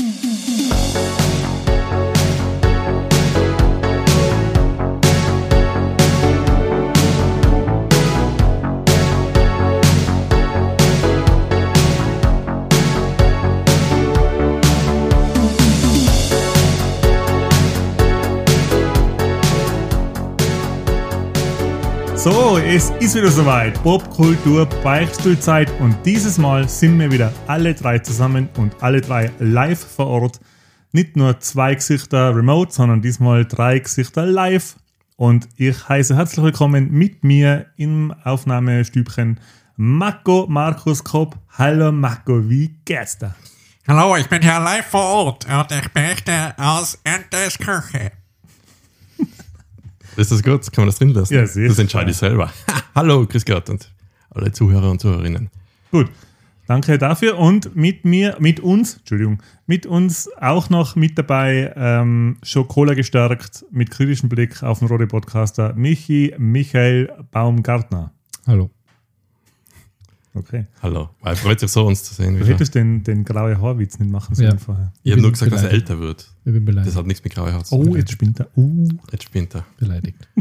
Mm-hmm. So, es ist wieder soweit. Popkultur Beichtstuhlzeit und dieses Mal sind wir wieder alle drei zusammen und alle drei live vor Ort. Nicht nur zwei Gesichter remote, sondern diesmal drei Gesichter live. Und ich heiße herzlich willkommen mit mir im Aufnahmestübchen Marco Markus Kopp. Hallo Marco, wie geht's dir? Hallo, ich bin hier live vor Ort und ich berichte aus Entes Küche. Ist das gut? Kann man das drin lassen? Ja, sehr. Das entscheide ich selber. Hallo, Chris Gott und alle Zuhörer und Zuhörerinnen. Gut, danke dafür. Und mit mir, mit uns, Entschuldigung, mit uns auch noch mit dabei, ähm, Schokola gestärkt, mit kritischem Blick auf den Rode Podcaster, Michi Michael Baumgartner. Hallo. Okay. Hallo. Er freut sich so, uns zu sehen. Du hättest den, den graue Haarwitz nicht machen sollen Ja. vorher. Ich habe bin nur gesagt, dass er beleidigt. älter wird. Ich bin beleidigt. Das hat nichts mit grauer Haut zu Oh, tun. jetzt spinnt er. Uh. Jetzt spinnt er. beleidigt.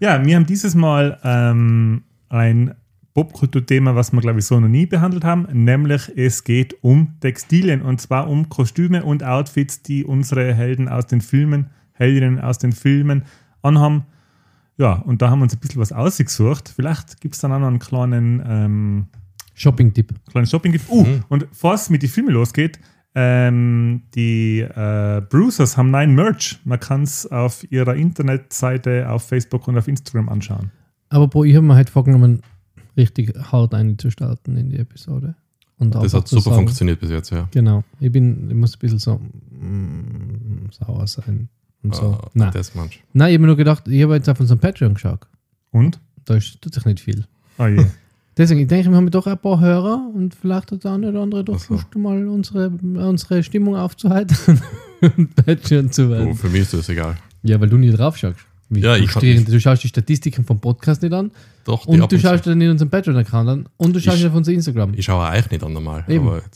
Ja, wir haben dieses Mal ähm, ein Popkulturthema, was wir, glaube ich, so noch nie behandelt haben, nämlich es geht um Textilien und zwar um Kostüme und Outfits, die unsere Helden aus den Filmen, Heldinnen aus den Filmen anhaben. Ja, und da haben wir uns ein bisschen was ausgesucht. Vielleicht gibt es dann auch noch einen kleinen, ähm, Shopping-Tipp. kleinen Shopping. Uh, und bevor es mit den Filmen losgeht, ähm, die äh, Bruisers haben neuen Merch. Man kann es auf ihrer Internetseite, auf Facebook und auf Instagram anschauen. Aber Bro, ich habe mir halt vorgenommen, richtig hart einzustarten in die Episode. Und Das hat super sagen- funktioniert bis jetzt, ja. Genau. Ich bin, ich muss ein bisschen so mm, sauer sein und so. Ah, Nein. Das manch. Nein, ich habe mir nur gedacht, ich habe jetzt auf unserem Patreon geschaut. Und? Da ist, tut sich nicht viel. Oh je. Deswegen, ich denke, wir haben doch ein paar Hörer und vielleicht hat der eine oder andere doch so. Lust, mal unsere, unsere Stimmung aufzuheitern und Patreon zu werden. Oh, für mich ist das egal. Ja, weil du nie drauf schaust. Wie Ja, frustrierend. Du schaust die Statistiken vom Podcast nicht an Doch, und ab du schaust dann in unserem Patreon-Account an und du schaust Ich- auf unser Instagram. Ich schaue euch nicht an normal.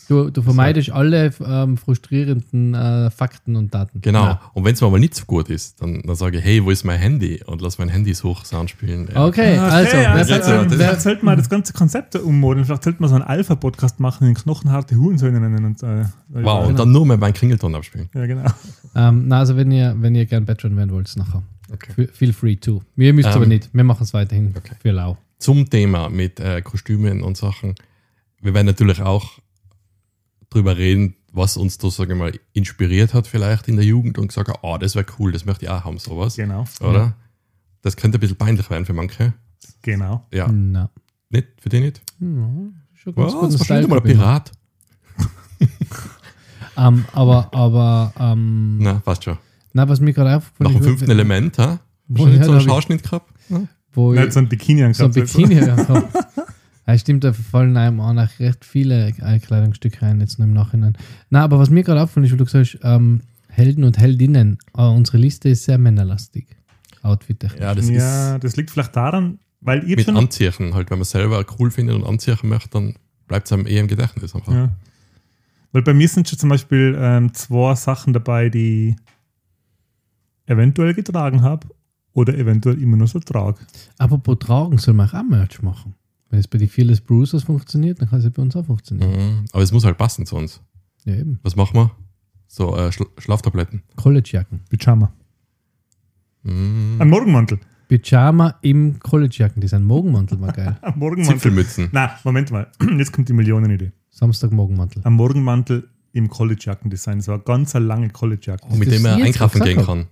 Du, du vermeidest alle ähm, frustrierenden äh, Fakten und Daten. genau. Nein. Und wenn es mir aber nicht so gut ist, dann, dann sage ich, hey, wo ist mein Handy? Und lass mein Handy Suchsound spielen. Ja. Okay, also, Okay, wer, also jetzt, wer, das- vielleicht wer, sollte man das ganze Konzept ummodeln. Vielleicht sollte man so einen Alpha-Podcast machen, den knochenharte Hurensöhne nennen. Und, äh, Wow, und dann nur mal meinen Klingelton abspielen. Ja, genau. ähm, na, also wenn ihr, wenn ihr gern Patreon werden wollt, nachher. Okay. Fe- Feel free to. Wir müsst Ähm, aber nicht. Wir machen es weiterhin okay. für lau. Zum Thema mit äh, Kostümen und Sachen. Wir werden natürlich auch drüber reden, was uns da, sage ich mal, inspiriert hat vielleicht in der Jugend und gesagt, oh, das wäre cool, das möchte ich auch haben, sowas. Genau. Oder? Das könnte ein bisschen peinlich werden für manche. Genau. Ja. Na. Nicht? Für die nicht? Ja, schon ganz Was? guten Was Style mal ein. Pirat? Ähm, aber, aber, ähm, Na, passt schon. Na, was mir gerade aufgefallen Nach dem ist, fünften Element, ha? Wo- Hast du nicht so da einen Schauschnitt gehabt? Ja. wo ich, so ein Bikini so ein angehabt. Bikini gehabt. Ja, stimmt, da fallen einem auch noch recht viele Kleidungsstücke rein, jetzt nur im Nachhinein. Na, aber was mir gerade auffällt, ist, weil du gesagt hast, ähm, Helden und Heldinnen, äh, unsere Liste ist sehr männerlastig. Outfit Ja, das Ja, das liegt vielleicht daran, weil ihr ist mit schon. Anziehen halt. Wenn man selber cool findet und anziehen möchte, dann bleibt es einem eher im Gedächtnis einfach. Ja. Weil bei mir sind schon zum Beispiel ähm, zwei Sachen dabei, die eventuell getragen habe oder eventuell immer noch so trage. Apropos Tragen, soll man auch Merch machen. Wenn es bei den Fearless Bruisers funktioniert, dann kann es ja bei uns auch funktionieren. Mhm. Aber es muss halt passen zu uns. Ja, eben. Was machen wir? So äh, Schla Schlaftabletten. Collegejacken. Pyjama. Mhm. Ein Morgenmantel. Pyjama im Collegejacken. Das ist ein Morgenmantel, war geil. Ein Morgenmantel. Zipfelmützen. Na, Moment mal. Jetzt kommt die Millionenidee. Samstag Morgenmantel. Ein Morgenmantel im Collegejacken-Design. So eine ganz eine lange Collegejacke. Oh, mit das dem er einkaufen gehen kann.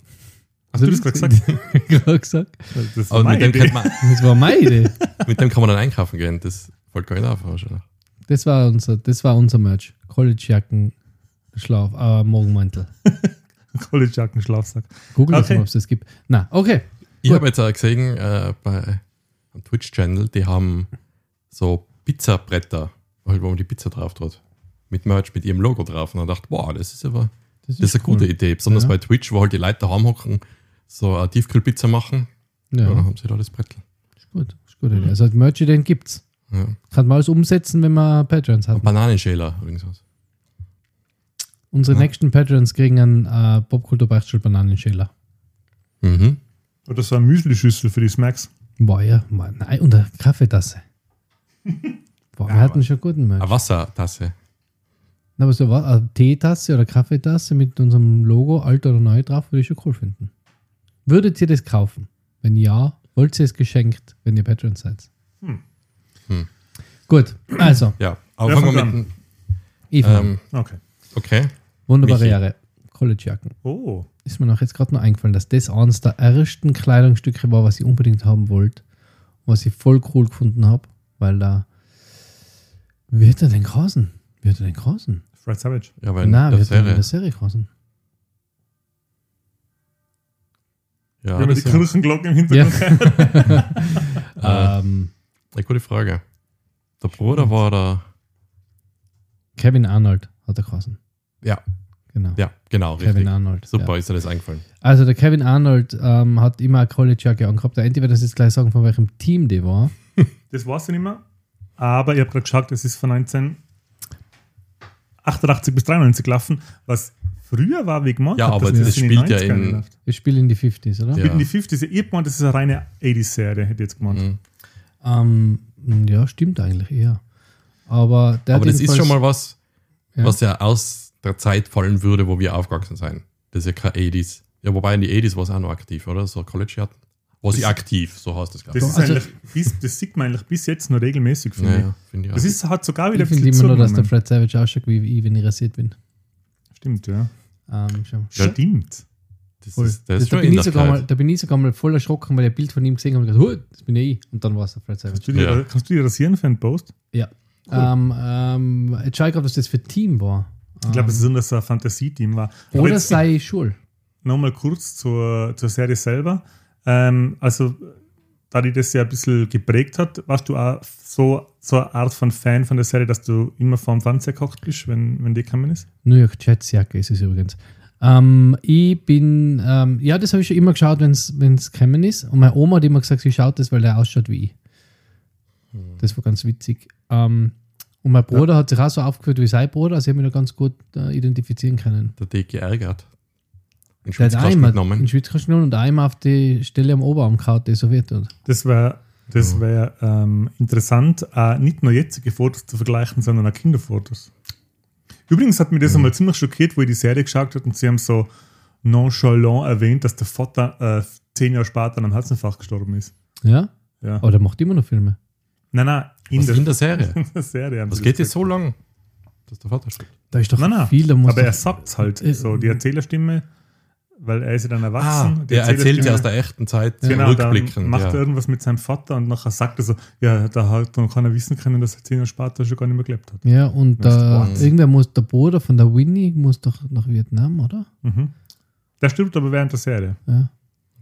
Hast du das gerade gesagt? gerade gesagt? Das war meine mit dem, Idee. man, Das war meine Idee. mit dem kann man dann einkaufen gehen. Das fällt gar nicht auf. wahrscheinlich. Das war unser, das war unser Merch. Collegejacken, Schlaf, äh, Morgenmantel. Collegejacken-Schlafsack. Google das Okay. mal, ob es das gibt. Na, okay. Ich habe jetzt auch gesehen, äh, bei einem Twitch-Channel, die haben so Pizzabretter, halt, wo man die Pizza drauf tut. Mit Merch, mit ihrem Logo drauf. Und dann dachte wow, das ist aber das ist eine cool. gute Idee. Besonders Ja. bei Twitch, wo halt die Leute daheim hocken, so eine Tiefkühlpizza machen. Ja. Ja, dann haben sie da das Brettel. ist gut. Ist gut. Also Merch, den gibt's. Ja. Kann man alles umsetzen, wenn man Patrons hat. Und Bananenschäler übrigens. was. Unsere Ja. nächsten Patrons kriegen einen äh, Popkultur-Beichtstuhl Bananenschäler. Mhm. Oder so eine Müsli-Schüssel für die Smacks. Boah, ja, Mann, nein, und eine Kaffeetasse. Boah, wir Ja, hatten schon guten Merch. Eine Wassertasse. Na, Aber so eine Teetasse oder Kaffeetasse mit unserem Logo, alt oder neu drauf, würde ich schon cool finden. Würdet ihr das kaufen? Wenn ja, wollt ihr es geschenkt, wenn ihr Patrons seid? Hm. Hm. Gut, also, Ja, aber fangen wir mit. Eva, Ähm, Okay. okay. wunderbare Michi. Jahre. Collegejacken. Oh. Ist mir noch jetzt gerade noch eingefallen, dass das eines der ersten Kleidungsstücke war, was ich unbedingt haben wollte. Was ich voll cool gefunden habe, weil da. Wie hat er denn grasen? Wie hat er denn grasen? Fred Savage. Ja, weil in Nein, wie hat er in Serie. der Serie grasen? Ja, Wenn man das die ja Kirchenglocken im Hintergrund hört. ähm, eine gute Frage. Der Bruder war der. Kevin Arnold hat er grasen. Ja, Genau. ja, genau, Kevin richtig. Arnold. Super, Ja. ist dir das eingefallen. Also der Kevin Arnold ähm, hat immer eine Collegejacke angehabt. Der Andy wird das jetzt gleich sagen, von welchem Team die war. Das weiß ich nicht mehr. Aber ich habe gerade geschaut, es ist von 1988 bis 93 gelaufen, was früher war wie gemacht. Ja, hat, aber das spielt ja 90er in-. Wir spielen in die 50s, oder? Ja. Spielt in die 50s. Ich hab gemeint, das ist eine reine 80s-Serie, hätte ich jetzt gemeint. Mhm. Ähm, ja, stimmt eigentlich eher. Aber, der Aber das ist schon mal was, Ja. was ja aus der Zeit fallen würde, wo wir aufgewachsen sind. Das ist ja kein 80s. Ja, wobei in die 80s war es auch noch aktiv, oder? So College hatten. War sie Das- aktiv, so heißt das, glaube Das, ich. ist Also- eigentlich, bis, das sieht man eigentlich bis jetzt nur regelmäßig, finde Ja, ich. ja, finde ich Das auch. ist, hat sogar wieder Ich ein finde bisschen immer nur, dass der. Fred Savage ausschaut wie ich, wenn ich rasiert bin. Stimmt, ja. Ähm, schon. Stimmt. Das Voll. ist, das Das, ist da, bin ich sogar mal, da bin ich sogar mal voll erschrocken, weil ich ein Bild von ihm gesehen habe und gedacht, "Huh, das bin ja ich. Und dann war es der Fred Savage. Kannst du, dir, Ja. kannst du dir rasieren für einen Post? Ja. Ähm, ähm, jetzt schaue ich gerade, was das für ein Team war. Ich glaube, es ist so ein Fantasieteam war. Oder jetzt sei Schul. nochmal kurz zur, zur Serie selber. Ähm, also, da die das ja ein bisschen geprägt hat, warst du auch so, so eine Art von Fan von der Serie, dass du immer vorm Fernseher gekocht bist, wenn, wenn die gekommen ist? New York Jets Jacke ist es übrigens. Ähm, ich bin, ähm, ja, das habe ich schon immer geschaut, wenn es gekommen ist. Und meine Oma hat immer gesagt, sie schaut das, weil der ausschaut wie ich. Das war ganz witzig. Ähm, und mein Bruder hat sich auch so aufgeführt wie sein Bruder, also ich habe mich da ganz gut äh, identifizieren können. Der hat geärgert. In Der hat Schwitzkasten einmal genommen. in Schwitzkasten genommen und einmal auf die Stelle am Oberarm gehauen, die so wird. Oder? Das wäre das wär, ähm, interessant, äh, nicht nur jetzige Fotos zu vergleichen, sondern auch Kinderfotos. Übrigens hat mich das einmal ziemlich schockiert, wo ich die Serie geschaut habe und sie haben so nonchalant erwähnt, dass der Vater äh, zehn Jahre später an einem Herzinfarkt gestorben ist. Ja? Ja. Aber der macht immer noch Filme. Nein, nein, in, Was, der, in der Serie? in der Serie. Das geht jetzt so lang, dass der Vater stirbt. Da ist doch Nein, nein. viel, da muss Aber er sagt es halt Äh, so, die Erzählerstimme, weil er ist ja dann erwachsen. die der Ah, erzählt Erzählerstimme- aus der echten Zeit Genau, dann rückblickend. macht ja. er irgendwas mit seinem Vater und nachher sagt er so, ja, da hat dann keiner wissen können, dass er zehn Jahre später schon gar nicht mehr gelebt hat. Ja, und Das ist da, irgendwer muss, der Bruder von der Winnie muss doch nach Vietnam, oder? Mhm. Der stirbt aber während der Serie. Ja.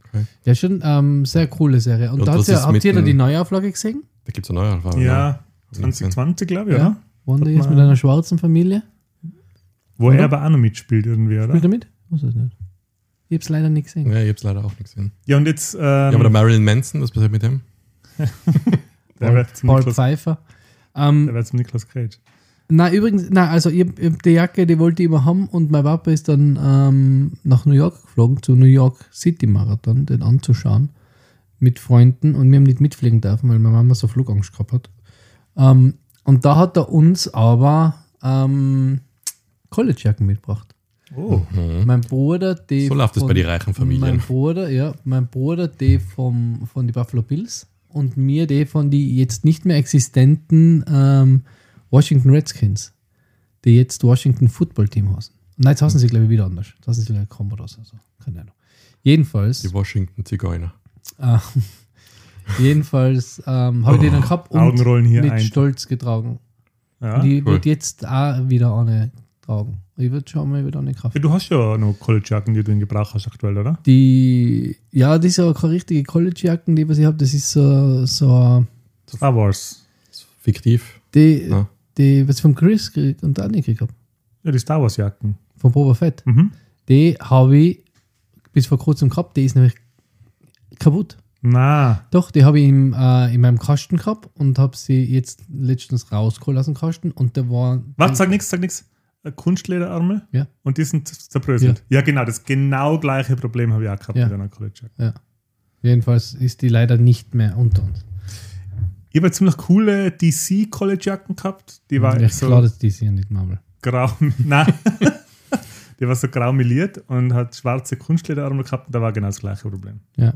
Okay. Ja, schon ähm, sehr coole Serie. Und, Und da ja, ist habt ihr da die Neuauflage gesehen? Da gibt es eine neue Erfahrung. Ja, 2020, glaube ich, Ja. oder? Wanda man- mit einer schwarzen Familie? Wo Oder? er aber auch noch mitspielt irgendwie, oder? Spielt er mit? Ich weiß es nicht. Ich hab's leider nicht gesehen. Ja, ich habe es leider auch nicht gesehen. Ja, und jetzt, ähm, ja, aber der Marilyn Manson, was passiert mit dem? der wird zum, Paul Niklas, Pfeiffer. Ähm, der wird zum Niklas Cage. na, übrigens, na, also ich, ich die Jacke, die wollte ich immer haben und mein Papa ist dann ähm, nach New York geflogen, zu New York City Marathon, den anzuschauen, mit Freunden und wir haben nicht mitfliegen dürfen, weil meine Mama so Flugangst gehabt hat. Ähm, und da hat er uns aber ähm, Collegejacken mitgebracht. Oh, Mhm. Mein Bruder, die. So läuft es von- bei den reichen Familien. Mein Bruder, ja, mein Bruder, die vom, von den Buffalo Bills und mir die von die jetzt nicht mehr existenten ähm, Washington Redskins, die jetzt Washington Football Team heißen. Nein, jetzt heißen sie, glaube ich, wieder anders. Jetzt heißen sie, glaube ich, oder so. Keine Ahnung. Jedenfalls, Die Washington Zigeuner. äh, jedenfalls ähm, habe ich den dann gehabt und Augenrollen hier mit ein. Stolz getragen. Ja. und ich cool. würde jetzt auch wieder eine tragen. Ich würde schon mal wieder eine kaufen. Ja, du hast ja noch College-Jacken, die du in Gebrauch hast aktuell, oder? Die, ja, das ist ja keine richtige College-Jacken, die was ich habe. Das ist so, so Star Wars. Fiktiv. die, Ja. die, was ich von Chris gekriegt und Annie gekriegt habe. Ja, die Star Wars-Jacken. Von Boba Fett. Mhm. Die habe ich bis vor kurzem gehabt. Die ist nämlich kaputt. Na, Doch, die habe ich im, äh, in meinem Kasten gehabt und habe sie jetzt letztens rausgeholt aus dem Kasten und der war. warte, sag nichts, sag nichts. Kunstlederärmel Ja. und die sind zerbröselt. Ja. genau, das genau gleiche Problem habe ich auch gehabt Ja. mit einer College. Ja. Jedenfalls ist die leider nicht mehr unter uns. Ich habe ziemlich coole DC College Jacken gehabt. Die war ich so klar, dass die sind nicht Marvel. grau, nein, die war so grau meliert und hat schwarze Kunstlederärmel gehabt. Da war genau das gleiche Problem. Ja.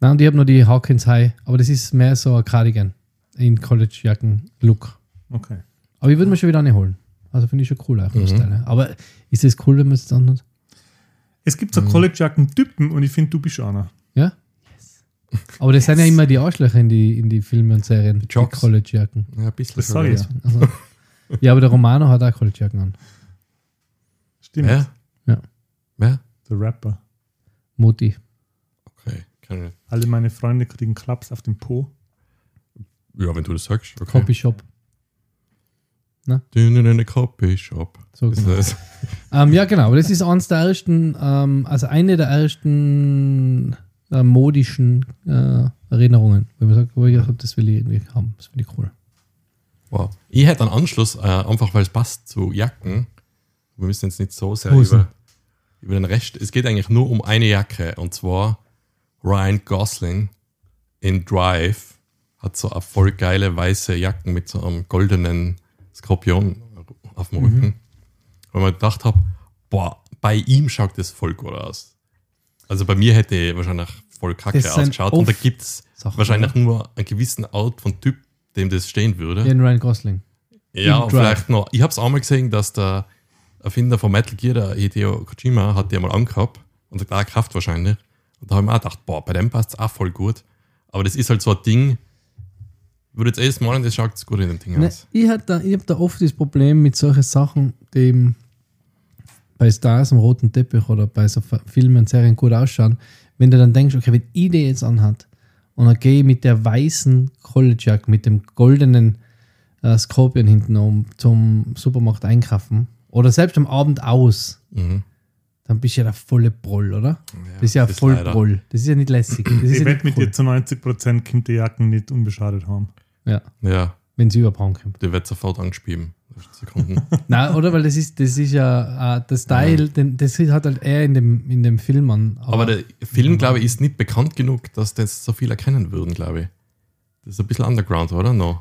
Nein, und ich habe noch die Hawkins High, aber das ist mehr so ein Cardigan in College-Jacken-Look. Okay. Aber ich würde mir schon wieder eine holen. Also finde ich schon cool auch. Mhm. das Teil. Aber ist es cool, wenn man es dann hat? Es gibt so College Jacken Typen und ich finde, du bist einer. Ja? Aber das sind ja immer die Arschlöcher in die, in die Filme und Serien. Die Jocks. College-Jacken. Ja, ein bisschen. Das schon, sag ich ja. ja. Also, ja, aber der Romano hat auch College-Jacken an. Stimmt. Wer? Ja. Wer? Der Rapper. Moti. Okay, ich. Alle meine Freunde kriegen Klaps auf den Po. Ja, wenn du das sagst. Okay. Copy Shop. Dünn in eine Copy Shop. So genau. das? Ähm, ja, genau. Das ist eines der ersten, ähm, also eine der ersten äh, modischen äh, Erinnerungen, ich mir sage, wo ich habe, das will ich irgendwie haben. Das finde ich cool. Wow. Ich hätte einen Anschluss, äh, einfach weil es passt zu Jacken. Wir müssen jetzt nicht so sehr Hosen. über, über den Rest. Es geht eigentlich nur um eine Jacke und zwar Ryan Gosling in Drive hat so eine voll geile weiße Jacken mit so einem goldenen Skorpion auf dem Rücken. Weil man gedacht habe, boah, bei ihm schaut das voll gut aus. Also bei mir hätte ich wahrscheinlich voll kacke ausgeschaut. Und da gibt es wahrscheinlich nur einen gewissen Art von Typ, dem das stehen würde. Den Ryan Gosling. Ja, Drive. vielleicht noch. Ich habe es auch mal gesehen, dass der Erfinder von Metal Gear, der Hideo Kojima, hat die mal angehabt und hat auch Kraft wahrscheinlich. Und da habe ich mir auch gedacht, boah, bei dem passt es auch voll gut. Aber das ist halt so ein Ding, würde jetzt jedes Mal und das schaut gut in dem Ding Ne, aus. ich habe da, ich hab da oft das Problem mit solchen Sachen, die eben bei Stars am roten Teppich oder bei so Filmen und Serien gut ausschauen, wenn du dann denkst, okay, wenn ich die jetzt anhat und dann gehe ich mit der weißen College Jack, mit dem goldenen äh, Skorpion hinten um zum Supermarkt einkaufen oder selbst am Abend aus, Mhm. dann bist du ja der volle Broll, oder? das ist ja das ist voll leider. Broll. Das ist ja nicht lässig. Das ist Ich ja wette mit dir, zu 90% kommt die Jacken nicht unbeschadet haben. Ja, Ja, wenn sie überbraun kommt. der wird sofort angespieben. Sekunden. Nein, oder? Weil das ist, das ist ja äh, der Style, den, das hat halt er in dem, in dem Film an. Aber der Film, glaube ich, ist nicht bekannt genug, dass das so viele erkennen würden, glaube ich. Das ist ein bisschen underground, oder? No.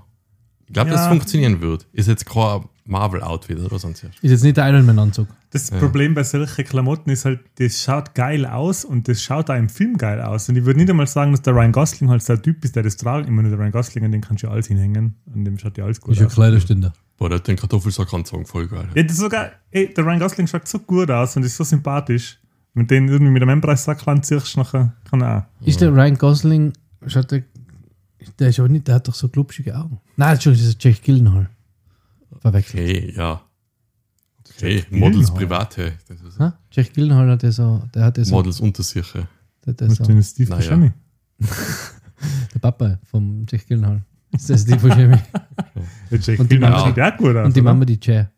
Ich glaube, das Ja. funktionieren wird. Ist jetzt kein Marvel-Outfit oder sonst was. ist jetzt nicht der Iron Man-Anzug. Das Problem bei solchen Klamotten ist halt, das schaut geil aus und das schaut auch im Film geil aus. Und ich würde nicht einmal sagen, dass der Ryan Gosling halt so ein Typ ist, der das tragen. Ich meine, der Ryan Gosling, an dem kannst du ja alles hinhängen. An dem schaut ja alles gut aus. Kleiderständer. Boah, der hat den Kartoffelsack angezogen, voll geil. Ja, das ist sogar, ey, der Ryan Gosling schaut so gut aus und ist so sympathisch. Du den irgendwie mit einem Empreissack anziehst, nachher kann er auch. Ist der Ryan Gosling, schaut der, der ist aber nicht, der hat doch so glubschige Augen. Nein, Entschuldigung, das ist Jake Gyllenhaal. Verwechselt. Okay, ja. Okay. Models Private. Das ist Ha? Jake Gyllenhaal hat ja so, der hat ja so, Models unter sich. ja. der, der, Musst so den Steve Naja. Buscemi? der Papa vom Jake Gyllenhaal. Das ist der Steve Buscemi. Der Jake Und die Mama- sieht auch gut aus. Und die? Mama die Chair.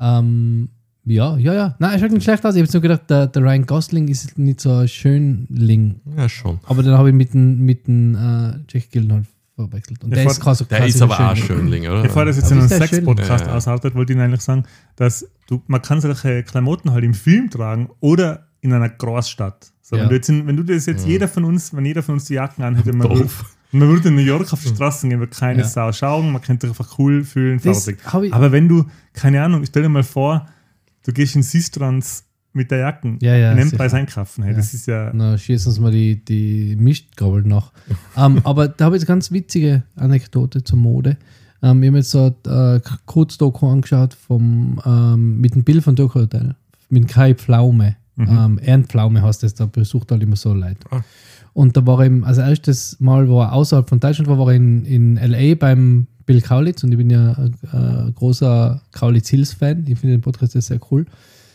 Ähm, ja, ja, ja. Nein, er schaut nicht schlecht aus. Ich habe jetzt nur gedacht, der, der Ryan Gosling ist nicht so ein Schönling. Ja, schon. Aber dann habe ich mit dem, mit dem äh, Jake Gyllenhaal verwechselt. Und Der der, ist quasi Der ist aber auch ein Schönling. Oder? Bevor das jetzt Aber in einem? Sex-Podcast Ja, ja. ausartet, wollte ich Ihnen eigentlich sagen, dass du, man kann solche Klamotten halt im Film tragen oder in einer Großstadt. So, Ja. wenn, du jetzt in, wenn du das jetzt jeder von uns, wenn jeder von uns die Jacken anhätte, man, würde, man würde in New York auf die Straßen gehen, würde keine Ja. Sau schauen, man könnte sich einfach cool fühlen, fertig. Aber wenn du, keine Ahnung, stell dir mal vor, du gehst in Sistrans mit der Jacken Ja, ja, in Empire sicher. einkaufen. Hey, Ja. Das ist ja, Na, schießen uns mal die, die Mistgabel nach. ähm, aber da habe ich eine ganz witzige Anekdote zur Mode. Ähm, ich habe jetzt so ein äh, Kurzdoku angeschaut vom, ähm, mit dem Bild von Doku Hotel. Mit dem Kai Pflaume. Ähm, Ehrenpflaume heißt das, da besucht halt immer so Leute. Ah. Und da war er eben, also erstes Mal, wo er außerhalb von Deutschland war, war er in, in L.A. beim Bill Kaulitz und ich bin ja ein äh, großer Kaulitz Hills-Fan. Ich finde den Podcast sehr cool.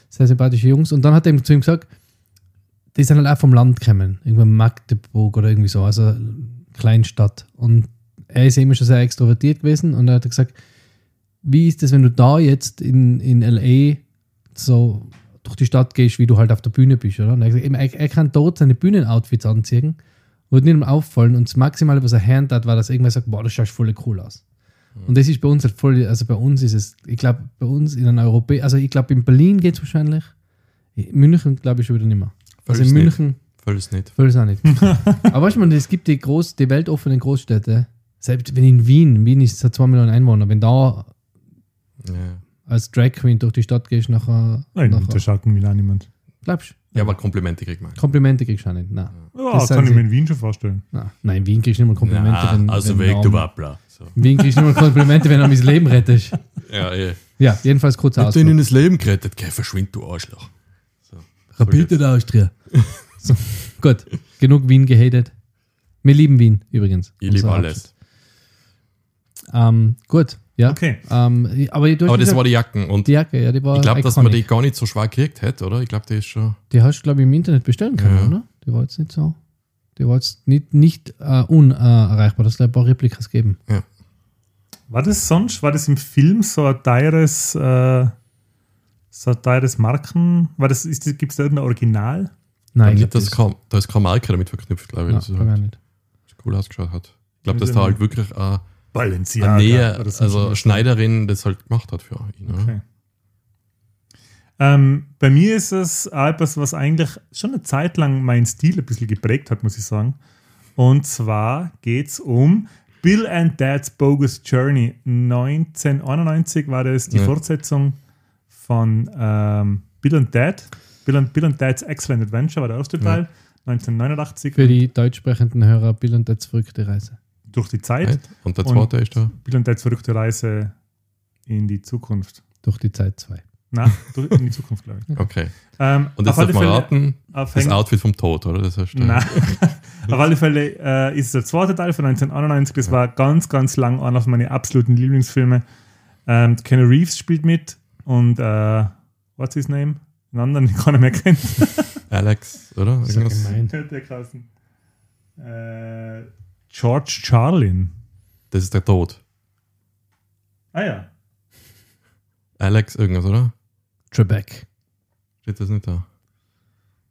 Sehr sympathische Jungs. Und dann hat er zu ihm gesagt, die sind halt auch vom Land gekommen. Irgendwo in Magdeburg oder irgendwie so, also Kleinstadt. Und er ist immer schon sehr extrovertiert gewesen und er hat gesagt, wie ist es, wenn du da jetzt in, in L.A. so durch die Stadt gehst, wie du halt auf der Bühne bist, oder? Und er, hat gesagt, er, er kann dort seine Bühnenoutfits anziehen, wird ihm auffallen und das Maximale, was er hören hat, war, dass er irgendwann sagt, boah, das schaut voll cool aus. Und das ist bei uns halt voll, also bei uns ist es, ich glaube, bei uns in einer Europä, also ich glaube, in Berlin geht es wahrscheinlich. In München glaube ich schon wieder nicht mehr. Also in Völlig München Völlig nicht. Völlig auch nicht. Aber weißt du, man, es gibt die, groß, die weltoffenen Großstädte. Selbst wenn in Wien, Wien ist hat 2 Millionen Einwohner, wenn da Ja. als Drag Queen durch die Stadt gehst, nachher, Nein, nachher da schaut mich auch niemand. glaubst ja, aber Komplimente kriegt man. Komplimente kriegst du auch nicht. Nein. Ja, Das kann ich mir in Wien schon vorstellen. Nein, Nein, in Wien kriegst du nicht mal Komplimente. Na, also wenn weg, du Wappler. So. In Wien kriegst du nicht mal Komplimente, wenn du mein Leben rettest. Ja, eh. Ja, jedenfalls kurz Hat aus. ihnen das Leben gerettet? Geh, verschwind, du Arschloch. So. Rapid der Austria. so, gut, genug Wien gehatet. Wir lieben Wien übrigens. Ich liebe alles. Ähm, gut, ja. Okay. Ähm, aber Aber das gesagt, war die Jacken. Und die Jacke, ja, die war ich glaube, dass man die gar nicht so schwer gekriegt hätte, oder? Ich glaube, die ist schon. Die hast du, glaube ich, im Internet bestellen können, Ja. oder? Die war jetzt nicht so. Die war jetzt nicht, nicht äh, unerreichbar. Das ein paar Replikas geben. War das sonst, war das im Film so ein teures, äh, so ein teures Marken? War das, ist, gibt es da irgendein Original? Nein, nicht, ich dass glaube, kaum, da ist keine Marke damit verknüpft, glaube ich. das, ja, es glaub ich halt nicht. cool ausgeschaut hat. Ich glaube, dass da halt wirklich eine, Balenciaga. oder so also was. Schneiderin das halt gemacht hat für ihn. Oder? Okay. Ähm, bei mir ist es etwas, was eigentlich schon eine Zeit lang meinen Stil ein bisschen geprägt hat, muss ich sagen. Und zwar geht es um Bill and Dad's Bogus Journey. 1991 war das die Ja. Fortsetzung von ähm, Bill and Dad. Bill and, Bill and Dad's Excellent Adventure war der erste Teil. 1989 Für die deutsch sprechenden Hörer Bill und der verrückte Reise. Durch die Zeit. Right? Und der Und- zweite ist da. Bill and Dad's verrückte Reise in die Zukunft. Durch die Zeit 2. Nein, durch- in die Zukunft, glaube ich. Okay. Ähm, Und jetzt darf man raten, das Outfit vom Tod, oder? Das heißt, Nein. Auf alle Fälle äh, ist es der zweite Teil von 1991. Das war ganz, ganz lang einer von meinen absoluten Lieblingsfilme. Ähm, Keanu Reeves spielt mit und äh, what's his name? Einen anderen, den keiner mehr kennt. Alex, oder? Ja Irgendwas? gemein. der Kassen. Äh, George Charlin. Das ist der Tod. Ah ja. Alex, irgendwas, oder? Trebek. Steht das nicht da?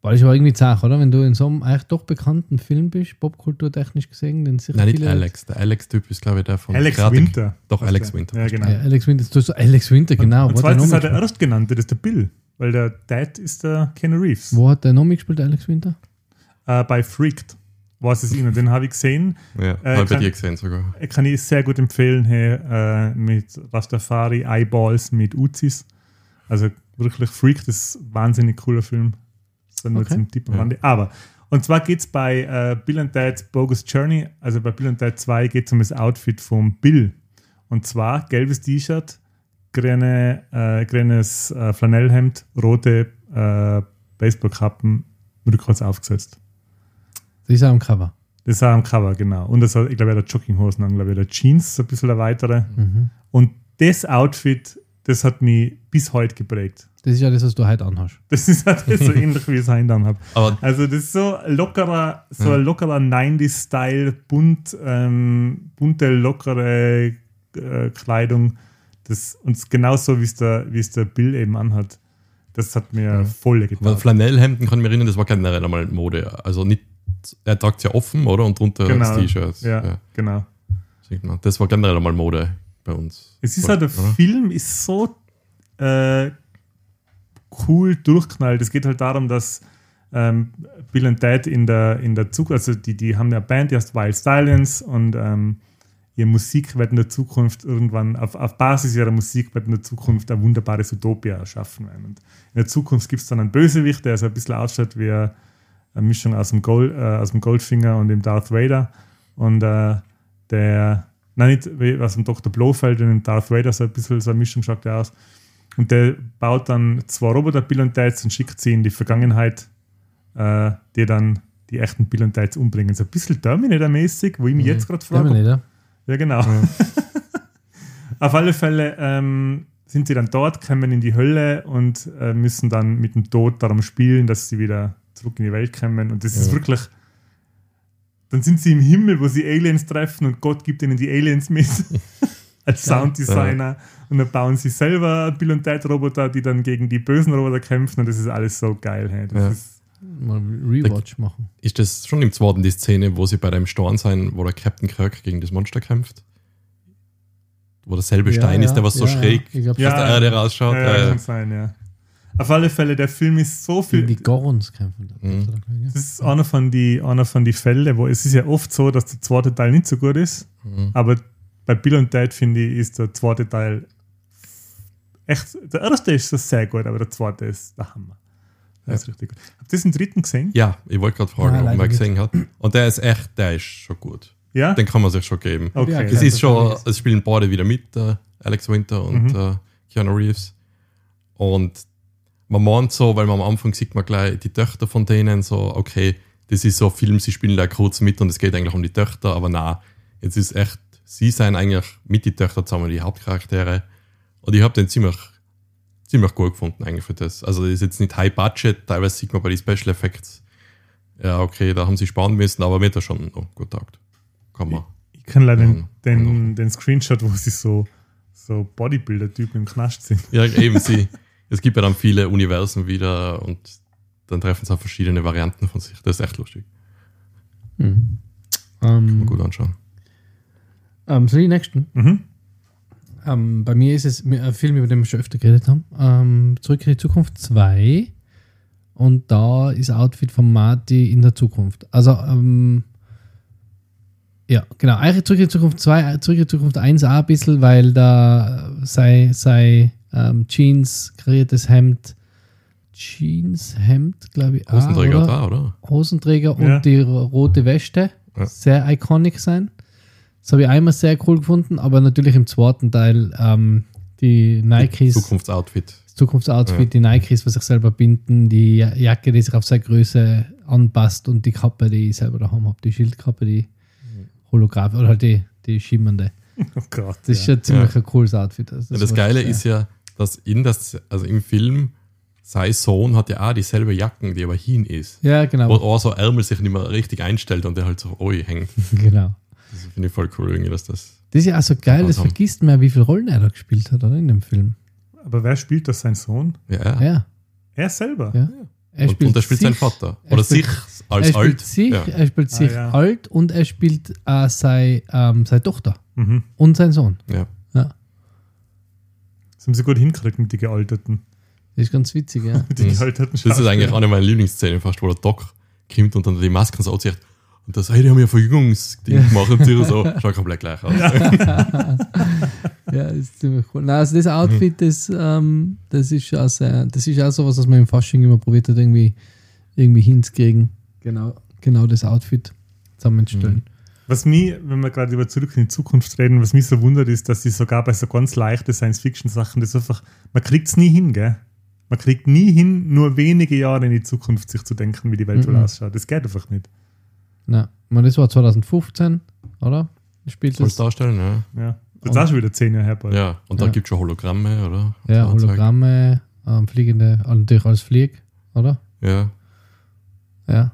War das aber irgendwie zach, oder? Wenn du in so einem eigentlich doch bekannten Film bist, popkulturtechnisch gesehen, den sicher Nein, nicht viele- Alex. Der Alex-Typ ist, glaube ich, der von Alex Karate- Winter. Doch, Was Alex der- Winter. Ja, genau. Ja, Alex Winter, du hast so Alex Winter, genau. Und wo, zwar hat ist der das der Erstgenannte, das ist der Bill. Weil der Dad ist der Keanu Reeves. wo hat der noch mitgespielt, der Alex Winter? Äh, bei Freaked war es ihnen. Den habe ich gesehen. Ja, Äh, habe ich dir gesehen sogar. Kann ich sehr gut empfehlen, hey, äh, mit Rastafari, Eyeballs, mit Uzis. Also wirklich Freaked ist ein wahnsinnig cooler Film. Das Okay. zum Tipp am Ja. Aber, und zwar geht es bei äh, Bill and Dad's Bogus Journey, also bei Bill and Dad 2 geht es um das Outfit vom Bill. Und zwar gelbes T-Shirt, grüne, äh, grünes äh, Flanellhemd, rote äh, Baseballkappen, rückwärts aufgesetzt. Das ist auch am Cover. Das ist auch am Cover, genau. Und das hat, ich glaube, er hat Jogginghosen an, glaube ich, der Jeans, so ein bisschen der weitere. Mhm. Und das Outfit, das hat mich bis heute geprägt. Das ist ja das, was du heute anhast. Das ist halt so ähnlich, wie ich es heute dann habe. Aber Also das ist so lockerer, so Ja. ein lockerer 90s-Style, bunt, ähm, bunte, lockere äh, Kleidung. Das, und genauso, wie es der, wie es der Bill eben anhat. Das hat mir Ja. voll getan. Flanellhemden kann ich mich erinnern, das war generell einmal Mode. Also nicht, er tragt ja offen, oder? Und drunter Genau. das T-Shirt. Ja, genau. sieht man. Das war generell einmal Mode bei uns. Es ist halt, der Oder? Film ist so äh, cool durchknallt. Es geht halt darum, dass ähm, Bill und Dad in der, in der Zukunft, also die, die haben eine Band, die heißt Wild Stallions und ähm, ihre Musik wird in der Zukunft irgendwann, auf, auf Basis ihrer Musik wird in der Zukunft ein wunderbares Utopia erschaffen werden. Und in der Zukunft gibt es dann einen Bösewicht, der so ein bisschen ausschaut wie eine Mischung aus dem, Gold, äh, aus dem Goldfinger und dem Darth Vader. Und äh, der, nein, nicht aus dem Dr. Blofeld und dem Darth Vader, so ein bisschen so eine Mischung schaut der aus. Und der baut dann zwei Roboter Bill und und schickt sie in die Vergangenheit, äh, die dann die echten Bill und umbringen. So ein bisschen Terminator-mäßig, wo ich mich Mhm. jetzt gerade frage. Terminator. Ja, genau. Auf alle Fälle ähm, sind sie dann dort, kommen in die Hölle und äh, müssen dann mit dem Tod darum spielen, dass sie wieder zurück in die Welt kommen. Und das ist Ja. wirklich. Dann sind sie im Himmel, wo sie Aliens treffen und Gott gibt ihnen die Aliens mit als Sounddesigner. Und dann bauen sie selber Bill und Ted Roboter, die dann gegen die bösen Roboter kämpfen. Und das ist alles so geil. Hey. Das Ja. ist, Mal Rewatch machen. Ist das schon im zweiten die Szene, wo sie bei dem Storn sein, wo der Captain Kirk gegen das Monster kämpft? wo derselbe Stein ist, der was so ja, schräg Ja. Glaub, Ja. aus der Erde rausschaut. Ja, ja, äh, kann sein, ja. Auf alle Fälle, der Film ist so viel. die Gorons kämpfen. da. Mhm. Das ist einer von die, einer von die Fälle, wo es ist ja oft so, dass der zweite Teil nicht so gut ist. Mhm. Aber bei Bill und Dad finde ich, ist der zweite Teil echt. Der erste ist so sehr gut, aber der zweite ist der Hammer. Der ist richtig gut. Habt ihr den dritten gesehen? Ja, ich wollte gerade fragen, Ja, ob man gesehen hat. Und der ist echt, der ist schon gut. Ja? Den kann man sich schon geben. Okay. Ja, Es klar. ist schon, es spielen beide wieder mit, äh, Alex Winter und Mhm. äh, Keanu Reeves. Und man meint so, weil man am Anfang sieht man gleich die Töchter von denen, so, okay, das ist so ein Film, sie spielen da kurz mit und es geht eigentlich um die Töchter, aber na, jetzt ist echt, sie sind eigentlich mit die Töchter zusammen die Hauptcharaktere. Und ich habe den ziemlich, ziemlich gut gefunden eigentlich für das. Also das ist jetzt nicht High Budget, teilweise sieht man bei den Special Effects, ja, okay, da haben sie sparen müssen, aber mir hat das schon noch gut taugt. Kann man. Ich kann leider den, den, den Screenshot, wo sie so, so Bodybuilder-Typen im Knast sind. Ja, eben sie. Es gibt ja dann viele Universen wieder und dann treffen sie auch verschiedene Varianten von sich. Das ist echt lustig. Mhm. Kann Ähm, man gut anschauen. ähm, so die nächsten. Mhm. Ähm, bei mir ist es mir- ein Film, über den wir schon öfter geredet haben. Ähm, Zurück in die Zukunft 2. Und da ist Outfit von Marty in der Zukunft. Also, ähm, ja, genau. Eigentlich Zurück in die Zukunft 2, Zurück in die Zukunft 1 auch ein bisschen, weil da sei, sei ähm, Jeans, kariertes Hemd, Jeans-Hemd, glaube ich. auch, Hosenträger oder? da, oder? Hosenträger Ja. und die ro- rote Weste Ja. sehr iconic sein. Das habe ich einmal sehr cool gefunden, aber natürlich im zweiten Teil ähm, die Nikes, Zukunftsoutfit. das Zukunftsoutfit, Ja. die Nikes, was sich selber binden, die Ja- Jacke, die sich auf seine Größe anpasst und die Kappe, die ich selber daheim habe, die Schildkappe, die Hologramm oder halt die, die schimmernde. Oh Gott. Das ist ja. schon ziemlich ein cooles Outfit. Also Ja, das war Geile ist ja, dass in das, also im Film, sein Sohn hat ja auch dieselbe Jacken, die aber hin ist. Ja, Wo genau. auch so Ärmel sich nicht mehr richtig einstellt und der halt so oi hängt. genau. Das finde ich voll cool irgendwie, dass das. Das ist ja auch so geil, das Also- vergisst man, wie viele Rollen er da gespielt hat, oder? In dem Film. Aber wer spielt das, sein Sohn? Ja, ja. Ja. Er selber. ja. Er Und, und er spielt seinen sich- Vater. er Oder spielt- sich als er spielt alt. sich, Ja. er spielt sich ja. alt und er spielt äh, sei, ähm, seine Tochter Mhm. und sein Sohn. Ja. Ja. Das haben sie gut hingekriegt mit den Gealterten. Das ist ganz witzig, ja. Den Mhm. gealterten Das ist eigentlich eine meiner Lieblingsszenen fast, wo der Doc kommt und dann die Masken so anzieht. Und das, hey, die haben ja Verjüngungsding Ja. gemacht und sie so, schaut komplett gleich aus. ja, das ist ziemlich cool. Nein, also das Outfit, das, ähm, das ist auch sehr, das ist auch so was, was man im Fasching immer probiert hat, irgendwie, irgendwie hinzukriegen. Genau, genau das Outfit zusammenzustellen. Was mich, wenn wir gerade über zurück in die Zukunft reden, was mich so wundert, ist, dass sie sogar bei so ganz leichten Science-Fiction-Sachen das einfach, man kriegt es nie hin, gell? Man kriegt nie hin, nur wenige Jahre in die Zukunft sich zu denken, wie die Welt wohl Mhm. ausschaut. Das geht einfach nicht. Ja, man, das war 2015, oder? Spielt das? darstellen, ja. Ja. Das ist auch schon wieder zehn Jahre her. bald. Ja, und da Ja. gibt es schon Hologramme, oder? Ja. Hologramme, ähm, fliegende, natürlich als Flieg, oder? Ja, Ja.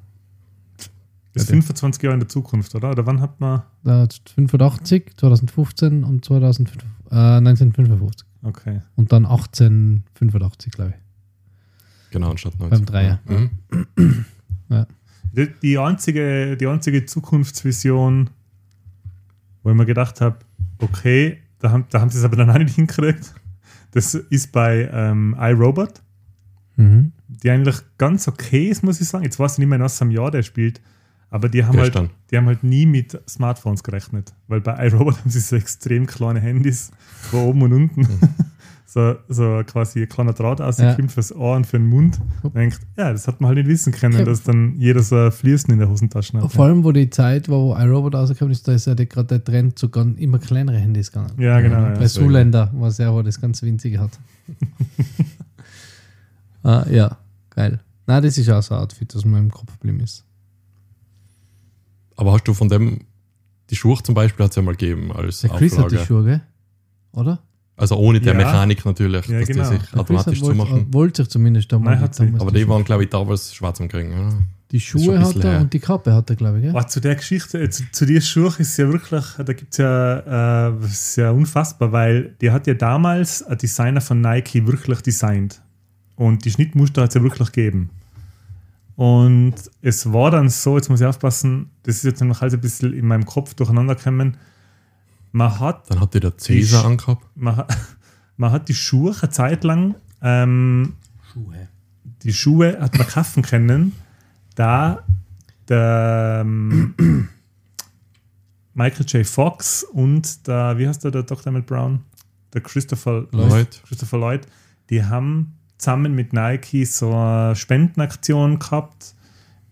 Das ist Ja, 25 Jahre in der Zukunft, oder? Oder wann hat man. Da 85, 2015 und 2005, äh, 1955. Okay. Und dann 1885, glaube ich. genau, anstatt 90. Beim Dreier. Mhm. Die, die, einzige, die einzige Zukunftsvision, wo ich mir gedacht habe, okay, da haben, da haben sie es aber dann auch nicht hingekriegt. Das ist bei ähm, iRobot, Mhm. die eigentlich ganz okay ist, muss ich sagen. Jetzt weiß ich nicht mehr, in was am Jahr der spielt, aber die haben, halt, die haben halt nie mit Smartphones gerechnet, weil bei iRobot haben sie so extrem kleine Handys, wo oben und unten so, so quasi ein kleiner Draht ausgekommen fürs Ohr und für den Mund. Und denkt, ja, das hat man halt nicht wissen können, Ja. dass dann jeder so ein Fließen in der Hosentasche hat. Vor allem, wo die Zeit war, wo iRobot rausgekommen ist, da ist ja gerade der Trend zu immer kleinere Handys gegangen. Ja, genau. Ja. Bei deswegen. Zuländer war es ja, wo das ganz winzige hat. ah, ja, geil. Na, das ist auch so ein Outfit, das mir im Kopf geblieben ist. Aber hast du von dem, die Schuhe zum Beispiel hat es ja mal gegeben als Der Chris hat die Auflage. Schuhe, gell? oder? Also ohne der Ja. Mechanik natürlich, Ja, dass genau. die sich Der Chris automatisch hat wollte, zumachen. wollte sich zumindest einmal. Nein, hat sie. Aber die waren, glaube ich, damals schwarz am Kriegen. Oder? die schon Schuhe ein hat bisschen er her. und die Kappe hat er, glaube ich, gell? Oh, zu der Geschichte, äh, zu, zu der Schuhe ist ja wirklich, da gibt es ja, äh, das ist ja unfassbar, weil die hat ja damals ein Designer von Nike wirklich designt. Und die Schnittmuster hat es ja wirklich gegeben. Und es war dann so, jetzt muss ich aufpassen, das ist jetzt noch alles ein bisschen in meinem Kopf durcheinander gekommen. man hat Dann hat die der Cäsar angehabt. man, hat- man hat die Schuhe eine Zeit lang, ähm, Schuhe. die Schuhe hat man kaufen können, da der ähm, Michael J. Fox und der, wie heißt der, der Dr. Emmett Brown? Der Christopher Lloyd. Christopher Lloyd, die haben zusammen mit Nike so eine Spendenaktion gehabt.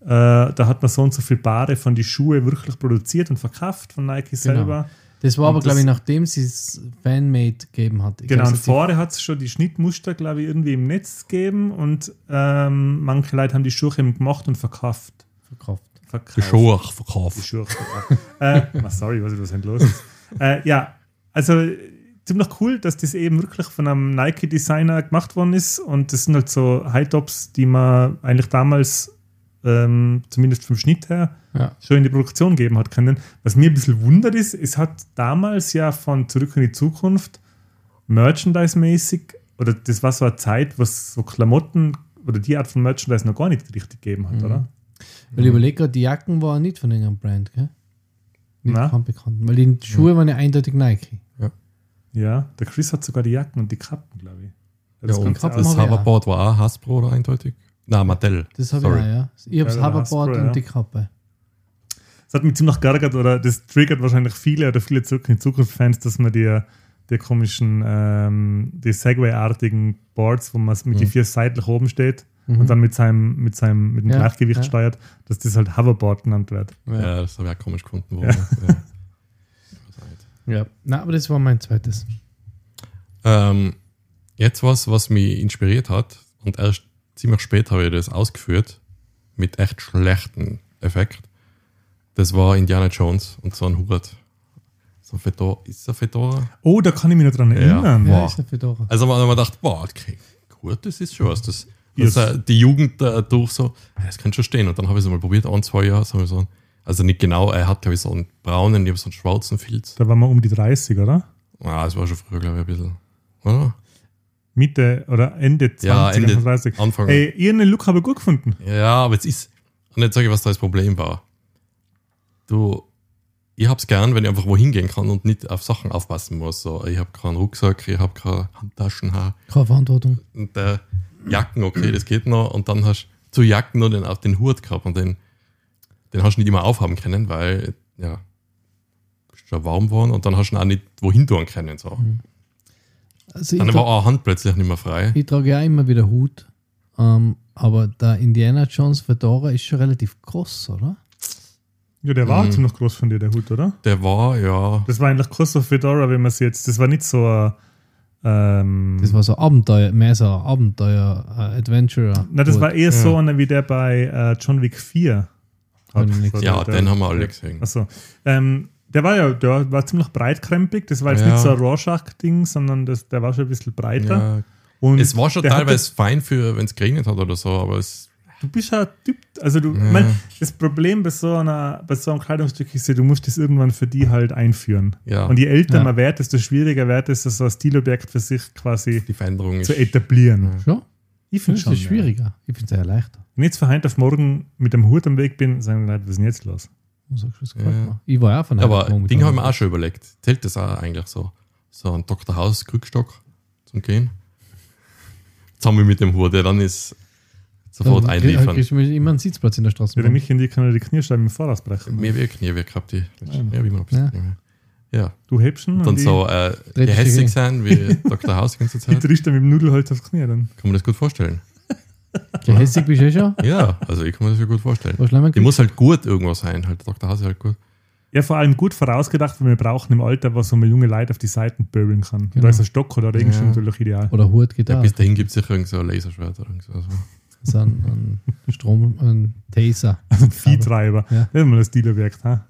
Äh, da hat man so und so viele Paare von die Schuhe wirklich produziert und verkauft von Nike selber. Das war Und aber, glaube ich, nachdem sie es Fanmade gegeben hat. Ich Genau, glaub, und die- vorher hat es schon die Schnittmuster, glaube ich, irgendwie im Netz gegeben und ähm, manche Leute haben die Schuhe eben gemacht und verkauft. verkauft. verkauft. Die Schuhe Die verkauft. Schuhe verkauft. äh, sorry, was ist denn los ist. äh, ja, also ziemlich cool, dass das eben wirklich von einem Nike-Designer gemacht worden ist und das sind halt so High-Tops, die man eigentlich damals ähm, zumindest vom Schnitt her Ja. schon in die Produktion geben hat können. Was mir ein bisschen wundert ist, es hat damals ja von Zurück in die Zukunft Merchandise-mäßig, oder das war so eine Zeit, was so Klamotten oder die Art von Merchandise noch gar nicht richtig gegeben hat, oder? Weil ich überlege gerade, die Jacken waren nicht von irgendeinem Brand, gell? Nicht kein Bekannten. Weil die Schuhe waren ja eindeutig Nike. Ja, der Chris hat sogar die Jacken und die Kappen, glaube ich. Ja, Das und Kappen aus- das. Hoverboard war auch Hasbro oder eindeutig? Na, Mattel. Das habe ich Sorry. auch, ja. Ich habe das Ja, Hoverboard Hasbro, ja. und die Kappe. Das hat mich ziemlich geärgert oder das triggert wahrscheinlich viele oder viele in Zukunft-Fans, dass man die, die komischen, ähm, die Segway-artigen Boards, wo man mit die vier seitlich oben steht und dann mit seinem, mit seinem mit dem Ja, Gleichgewicht ja. steuert, dass das halt Hoverboard genannt wird. Ja, das habe ich auch komisch gefunden. Worden. Ja. Ja. Na, aber das war mein zweites. Ähm, jetzt was, was mich inspiriert hat, und erst ziemlich spät habe ich das ausgeführt, mit echt schlechten Effekt. Das war Indiana Jones und so ein Hubert. So ein Fedora. Ist ein Fedora? Oh, da kann ich mich noch dran Ja. erinnern. Ja, Boah. ist eine Fedora. Also man hat man gedacht, boah, okay, gut, das ist schon was. Das, Yes. das, äh, die Jugend äh, durch so, ja, das kann schon stehen. Und dann habe ich es mal probiert, ein, zwei Jahre. So, so, also nicht genau, er hat, glaube ich, so einen braunen, ich habe so einen schwarzen Filz. Da waren wir um die 30, oder? Ah, das war schon früher, glaube ich, ein bisschen. Oder? Mitte oder Ende 20, Ja, Ende, 30. Anfang. Ey, ihren Look habe ich gut gefunden. Ja, aber jetzt ist. Und jetzt sage ich, was da das Problem war. Du, ich hab's gern, wenn ich einfach wohin gehen kann und nicht auf Sachen aufpassen muss. So, ich habe keinen Rucksack, ich habe keine Handtaschen ha. Keine Verantwortung. und äh, Jacken, okay, das geht noch. Und dann hast du zu Jacken nur den, auf den Hut gehabt und den, den hast du nicht immer aufhaben können, weil, ja, bist schon warm geworden und dann hast du ihn auch nicht wohin tun können. So. Also ich, Dann war auch Hand plötzlich nicht mehr frei. ich trage ja immer wieder Hut. Ähm, aber der Indiana Jones Fedora ist schon relativ groß, oder? Ja, der war Mhm. ziemlich groß von dir, der Hut, oder? Der war, ja, Das war eigentlich groß auf Fedora, wenn man es jetzt, das war nicht so ein, ähm, Das war so Abenteuer, mehr so Abenteuer, äh, Adventurer. na, das war eher so einer wie der bei äh, John Wick 4. Hab ja, der- den haben wir alle gesehen. Achso. Ähm, der war ja, der war ziemlich breitkrempig. Das war jetzt Ja. nicht so ein Rorschach-Ding, sondern das, der war schon ein bisschen breiter. Ja, Und es war schon teilweise fein für, wenn es geregnet hat oder so, aber es. Du bist ja ein Typ, also du, Ja. mein, das Problem bei so, einer, bei so einem Kleidungsstück ist ja, du musst das irgendwann für die halt einführen. Ja, Und je älter Ja. man wird, desto schwieriger wird es, so ein Stilobjekt für sich quasi die Veränderung ist. zu etablieren. Schon? Ich finde Das schon. ist schwieriger. Ich finde es eher leichter. Ja. Wenn ich jetzt von heute auf morgen mit dem Hut am Weg bin, sagen die Leute, was ist denn jetzt los? Gefällt Ja. mir. Ich war ja von Aber Ding habe ich mir auch schon überlegt. Zählt das auch eigentlich so? So ein Dr. House Krückstock zum Gehen? Jetzt haben wir mit dem Hut, ja, dann ist sofort Dann einliefern. du mir immer einen Sitzplatz in der Straße. Ja, der Michi und die können die Kniescheiben im Voraus brechen. Mir wirkt nie, wir gehabt die. Ja. Ja, wie man Ja. ja. Ja. Du hebst ihn Und dann so äh, gehässig sein wie Dr. House die ganze Zeit. triffst du mit dem Nudelholz aufs Knie. Dann. Kann man das gut vorstellen. Gehässig bist du eh schon? Ja, also ich kann mir das ja gut vorstellen. Die muss halt gut irgendwo sein. Halt, Dr. House ist halt gut. Ja, vor allem gut vorausgedacht, weil wir brauchen im Alter, was so man junge Leute auf die Seiten böbeln kann. Genau. Da ist ein Stock oder Regenschirm Ja. natürlich ideal. Oder Hut geht Ja, bis dahin gibt es sicher irgend so ein Laserschwert oder so. Also. So ein, ein Strom, ein Taser. Also ein Viehtreiber. Ja. Das ist mal ein Stilobjekt. Ha?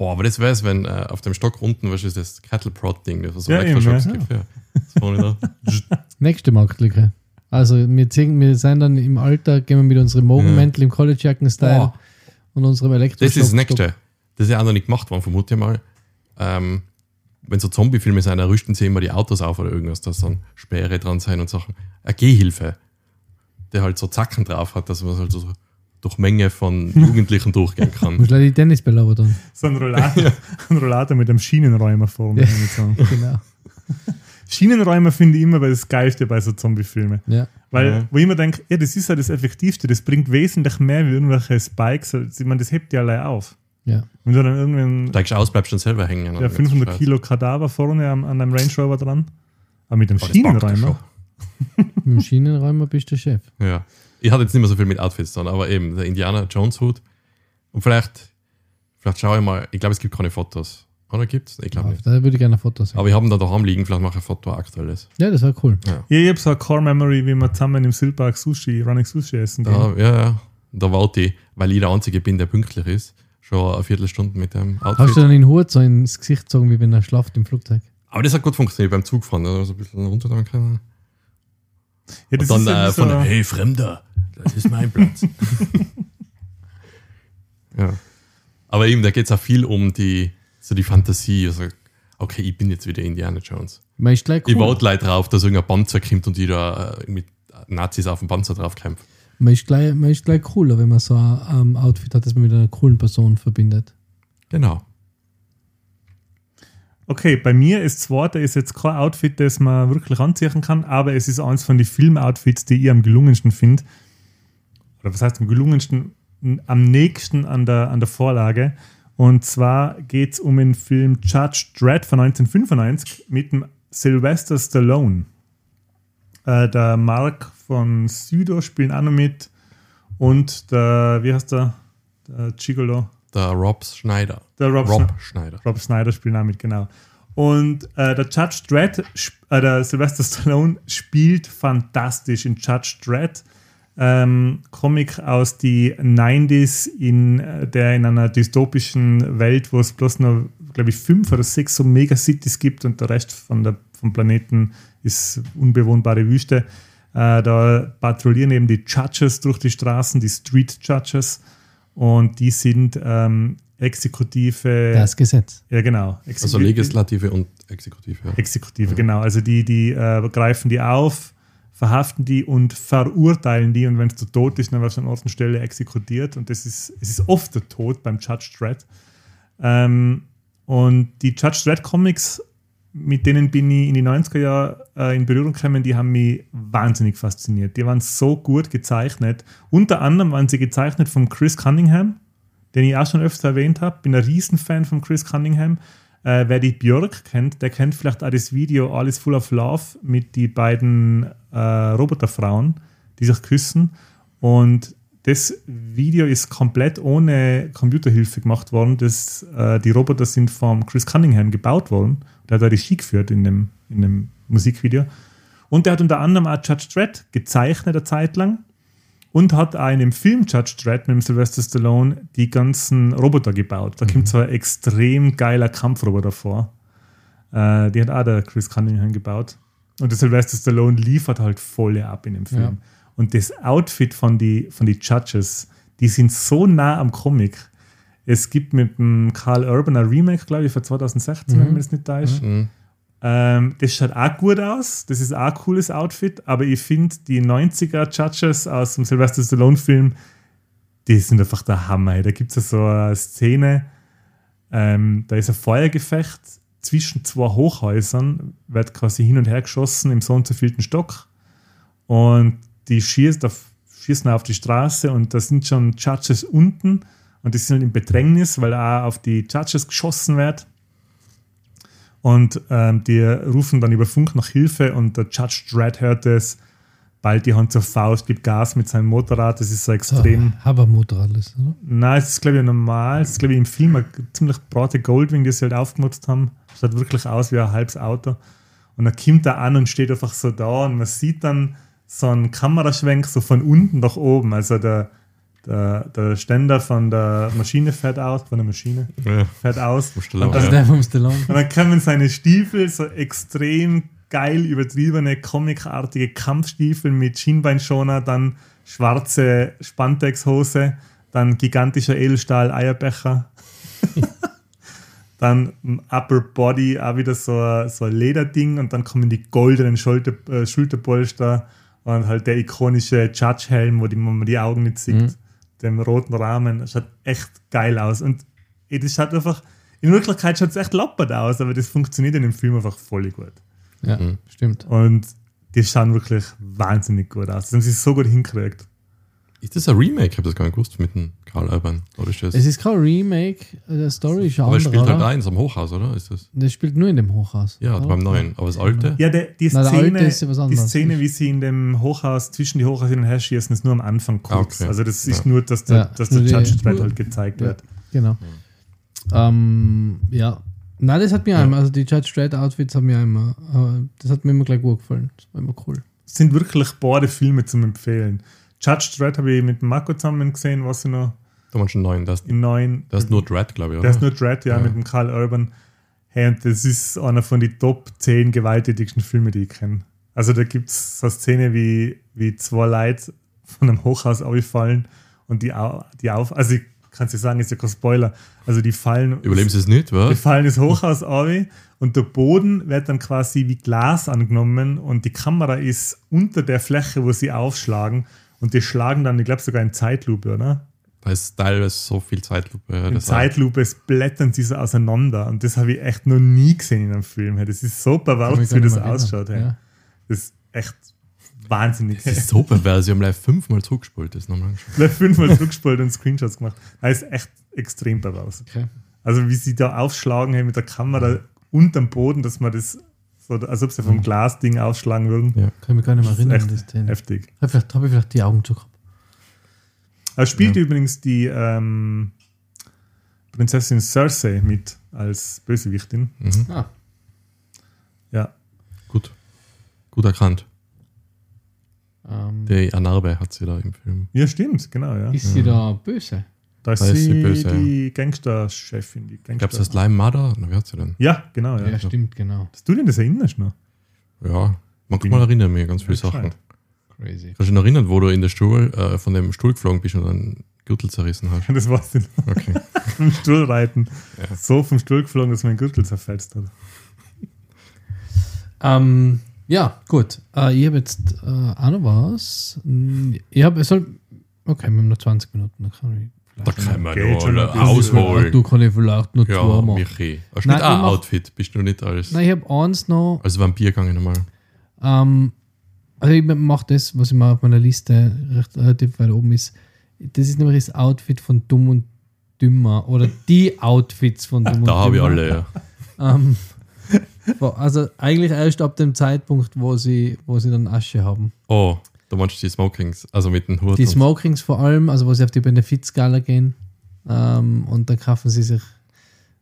Boah, aber das wäre es, wenn äh, auf dem Stock unten, was ist das Cattle Prod Ding, das so Ja, Elektroschocks ja. gibt. Ja. Nächste Marktlücke. Also wir, ziehen, wir sind dann im Alter, gehen wir mit unserem Morgenmäntel im Collegejacken-Style Boah. und unserem Elektro. Das ist das Nächste. Das ist ja auch noch nicht gemacht worden, vermute ich mal. Ähm, wenn so Zombie-Filme sind, dann rüsten sie immer die Autos auf oder irgendwas, dass dann Sperre dran sein und Sachen. Eine Gehhilfe, der halt so Zacken drauf hat, dass man halt so durch Menge von Jugendlichen durchgehen kann. Musst du die Tennisbälle aber dann. So ein Rollator, ein Rollator mit einem Schienenräumer vorne. Ja. So. Genau. Schienenräumer finde ich immer das Geilste bei so Zombie-Filmen. Ja. Weil, Ja. wo ich immer denke, ja, das ist ja das Effektivste, das bringt wesentlich mehr wie irgendwelche Spikes. Ich meine, das hebt ja allein auf. Ja. Wenn du dann irgendwann Steigst aus, bleibst dann selber hängen. ja, 500 Kilo Kadaver vorne am, an einem Range Rover dran. Aber mit dem Oh, das packt er Schienenräumer. Schienenräumer bist du der Chef. Ja. Ich hatte jetzt nicht mehr so viel mit Outfits dran, aber eben der Indiana Jones Hut. Und vielleicht, vielleicht schaue ich mal, ich glaube, es gibt keine Fotos. Oder gibt's? Ich glaube nicht. Da würde ich gerne ein Foto sehen. Aber wir haben da daheim liegen, vielleicht mache ich ein Foto aktuelles. Ja, das war cool. Ja, ich habe so eine Core-Memory, wie wir zusammen im Silberg Sushi, Running Sushi essen gehen. Da, ja, ja. Da warte ich, weil ich der Einzige bin, der pünktlich ist, schon eine Viertelstunde mit dem Hast du Outfit. dann den Hut so ins Gesicht gezogen, wie wenn er schlaft im Flugzeug? Aber das hat gut funktioniert beim Zugfahren. Da so ein bisschen runter dann können. Ja, das Und dann ist ja äh, von, so, hey Fremder, das ist mein Platz. ja. Aber eben, da geht es auch viel um die, so die Fantasie. Also, okay, ich bin jetzt wieder Indiana Jones. Man ist gleich Ich cool. warte leider drauf, dass irgendein Panzer kommt und die da äh, mit Nazis auf dem Panzer drauf kämpfen. Man ist, gleich, man ist gleich cooler, wenn man so ein ähm, Outfit hat, das man mit einer coolen Person verbindet. Genau. Okay, bei mir ist zwar, da ist jetzt kein Outfit, das man wirklich anziehen kann, aber es ist eins von den Film-Outfits, die ich am gelungensten finde. Oder was heißt am gelungensten? Am nächsten an der, an der Vorlage. Und zwar geht es um den Film Judge Dredd von 1995 mit dem Sylvester Stallone. Äh, der Mark von Südo spielt auch noch mit. Und der, wie heißt der? Der Gigolo. Der Rob Schneider. Der Rob, Rob Schne- Schneider. Rob Snyder spielt damit, genau. Und äh, der Judge Dredd, äh, der Sylvester Stallone, spielt fantastisch in Judge Dredd. Ähm, Comic aus die 90s, in äh, der in einer dystopischen Welt, wo es bloß noch, glaube ich, fünf oder sechs so Megacities gibt und der Rest von der, vom Planeten ist unbewohnbare Wüste. Äh, da patrouillieren eben die Judges durch die Straßen, die Street Judges. Und die sind ähm, Exekutive. Das Gesetz. Ja, genau. Also Exekutive- Legislative und Exekutive. Ja. Exekutive, genau. Also die, die äh, greifen die auf, verhaften die und verurteilen die und wenn es zu Tod ist, dann wird es an Ort und Stelle exekutiert und das ist, es ist oft der Tod beim Judge Dredd. Ähm, und die Judge Dredd Comics, mit denen bin ich in die 90er Jahre äh, in Berührung gekommen, die haben mich wahnsinnig fasziniert. Die waren so gut gezeichnet. Unter anderem waren sie gezeichnet von Chris Cunningham, den ich auch schon öfter erwähnt habe. Bin ein Riesenfan von Chris Cunningham. Äh, wer die Björk kennt, der kennt vielleicht auch das Video All is Full of Love mit die beiden äh, Roboterfrauen, die sich küssen. Und das Video ist komplett ohne Computerhilfe gemacht worden. Das, äh, die Roboter sind vom Chris Cunningham gebaut worden. Der hat da Regie geführt in dem, in dem Musikvideo. Und der hat unter anderem auch Judge Dredd gezeichnet eine Zeit lang und hat auch in dem Film Judge Dredd mit dem Sylvester Stallone die ganzen Roboter gebaut. Da kommt so ein extrem geiler Kampfroboter vor. Äh, die hat auch der Chris Cunningham gebaut. Und der Sylvester Stallone liefert halt voll ab in dem Film. Ja. Und das Outfit von die, von die Judges, die sind so nah am Comic. Es gibt mit dem Carl Urban ein Remake, glaube ich, von 2016, wenn mir das nicht da ist. Mhm. Ähm, das schaut auch gut aus. Das ist auch ein cooles Outfit. Aber ich finde, die 90er Judges aus dem Sylvester Stallone-Film, die sind einfach der Hammer. Da gibt es ja so eine Szene, ähm, da ist ein Feuergefecht zwischen zwei Hochhäusern, wird quasi hin und her geschossen im so und so vielten Stock. Und die schießt auf, schießen auf die Straße und da sind schon Judges unten und die sind halt im Bedrängnis, weil auch auf die Judges geschossen wird. Und ähm, die rufen dann über Funk nach Hilfe und der Judge Dredd hört es, bald die Hand zur Faust, gibt Gas mit seinem Motorrad, das ist so So, extrem. Habermotorrad ist, oder? Nein, es ist glaube ich normal, es ist glaube ich im Film eine ziemlich breite Goldwing, die sie halt aufgemutzt haben. Schaut wirklich aus wie ein halbes Auto. Und dann kommt er an und steht einfach so da und man sieht dann so einen Kameraschwenk so von unten nach oben. Also der, der, der Ständer von der Maschine fährt aus, von der Maschine Ja. fährt aus. Musst du lang- Und Also dann, der vom Stallone. und dann kommen seine Stiefel, so extrem geil übertriebene, comicartige Kampfstiefel mit Schienbeinschoner, dann schwarze Spantexhose, dann gigantischer Edelstahl-Eierbecher. dann ein Upper Body, auch wieder so ein, so ein Lederding und dann kommen die goldenen Schulter, äh, Schulterpolster und halt der ikonische Judge-Helm, wo die, wo man die Augen nicht sieht. dem roten Rahmen. Schaut echt geil aus. Und das schaut einfach, in Wirklichkeit schaut es echt lappert aus, aber das funktioniert in dem Film einfach voll gut. Ja, Mhm. stimmt. Und die schauen wirklich wahnsinnig gut aus. Das haben sie so gut hingekriegt. Ist das ein Remake? Ich habe das gar nicht gewusst mit dem Karl Urban. Oder ist das? Es ist kein Remake, der Story ist eine aber es spielt halt oder? eins am Hochhaus, oder? Ist das? Das spielt nur in dem Hochhaus. Ja, oder? beim neuen. Aber das alte? Ja, der, die, Na, der Szene, alte ist ja die. Szene, wie sie in dem Hochhaus, zwischen die Hochhaus hin und her schießen, ist nur am Anfang kurz. Okay. Also das ist Ja. nur, dass der, Ja, dass der die- Judge halt gezeigt Ja. wird. Genau. Ähm, ja. Nein, das hat mir Ja. einmal, also die Judge Dredd Outfits haben mir immer, äh, das hat mir immer gleich gut gefallen. Das war immer cool. sind wirklich beide Filme zum Empfehlen. Judge Dredd habe ich mit Marco zusammen gesehen, was ich noch Da waren schon neun. Das, neun. das ist nur Dread, glaube ich, oder? Der ist nur Dredd, ja, Ja. mit dem Karl Urban. Hey, und das ist einer von den Top 10 gewalttätigsten Filmen, die ich kenne. Also da gibt es so eine Szene, wie, wie zwei Leute von einem Hochhaus auffallen und die, die auf, also ich kann es dir sagen, ist ja kein Spoiler, also die fallen, Überleben sie es nicht, die was? fallen das Hochhaus auf und der Boden wird dann quasi wie Glas angenommen und die Kamera ist unter der Fläche, wo sie aufschlagen und die schlagen dann, ich glaube sogar in Zeitlupe, oder? Da ist teilweise so viel Zeitlupe. ja, In das Zeitlupe blättern sie so auseinander und das habe ich echt noch nie gesehen in einem Film. Das ist so pervers, wie das ausschaut. Ja. Das ist echt wahnsinnig. Das ist so pervers. Sie haben gleich fünfmal zurückgespult. Das nochmal angeschaut. Vielleicht fünfmal zurückgespielt und Screenshots gemacht. Das ist echt extrem pervers. Okay. Also wie sie da aufschlagen hey, mit der Kamera unterm Boden, dass man das so, als ob sie vom Glasding aufschlagen würden. Ja. Kann ich mich gar nicht mehr Das ist erinnern, echt heftig. Hab ich Vielleicht habe ich vielleicht die Augen zu gehabt. Er spielt übrigens die ähm, Prinzessin Cersei mit als Bösewichtin. Mhm. Ah, Ja. Gut. Gut erkannt. ähm, Die Anarbe hat sie da im Film. ja, stimmt, genau. Ja. ist sie da böse? Da ist, Da ist sie sie böse, die Gangster-Chefin. Die Ich glaube, Gangster das Lime Mother. Na, wie hat sie denn? ja, genau. Ja. Ja, stimmt, genau. Dass du dir das erinnerst noch? Ja, manchmal erinnern mich ganz viele Ja, Sachen. gescheit. Crazy. Kannst du dich noch erinnern, wo du in der Stuhl, äh, von dem Stuhl geflogen bist und einen Gürtel zerrissen hast? Das war's denn. Okay. Vom Stuhl reiten. Ja. So vom Stuhl geflogen, dass mein Gürtel zerfetzt hat. Ähm, ja, gut. Äh, ich habe jetzt äh, auch noch was. Hm, Ich habe, es soll. Okay, wir haben noch 20 Minuten. Dann kann ich Da vielleicht kann man noch bisschen. ausholen. Du kann ich vielleicht noch zwei Ja, machen. Michi. Hast du Nein, nicht ein Outfit? Bist du nicht als, Nein, ich habe eins noch. als Vampir gegangen nochmal? Ähm, also ich mache das, was immer auf meiner Liste recht relativ weit oben ist. Das ist nämlich das Outfit von Dumm und Dümmer oder die Outfits von Dumm und Da habe ich Dümmer. alle, ja. Ähm, also eigentlich erst ab dem Zeitpunkt, wo sie, wo sie dann Asche haben. Oh, da meinst du die Smokings, also mit dem Hut. Die Smokings vor allem, also wo sie auf die Benefizskala gehen ähm, und da kaufen sie sich,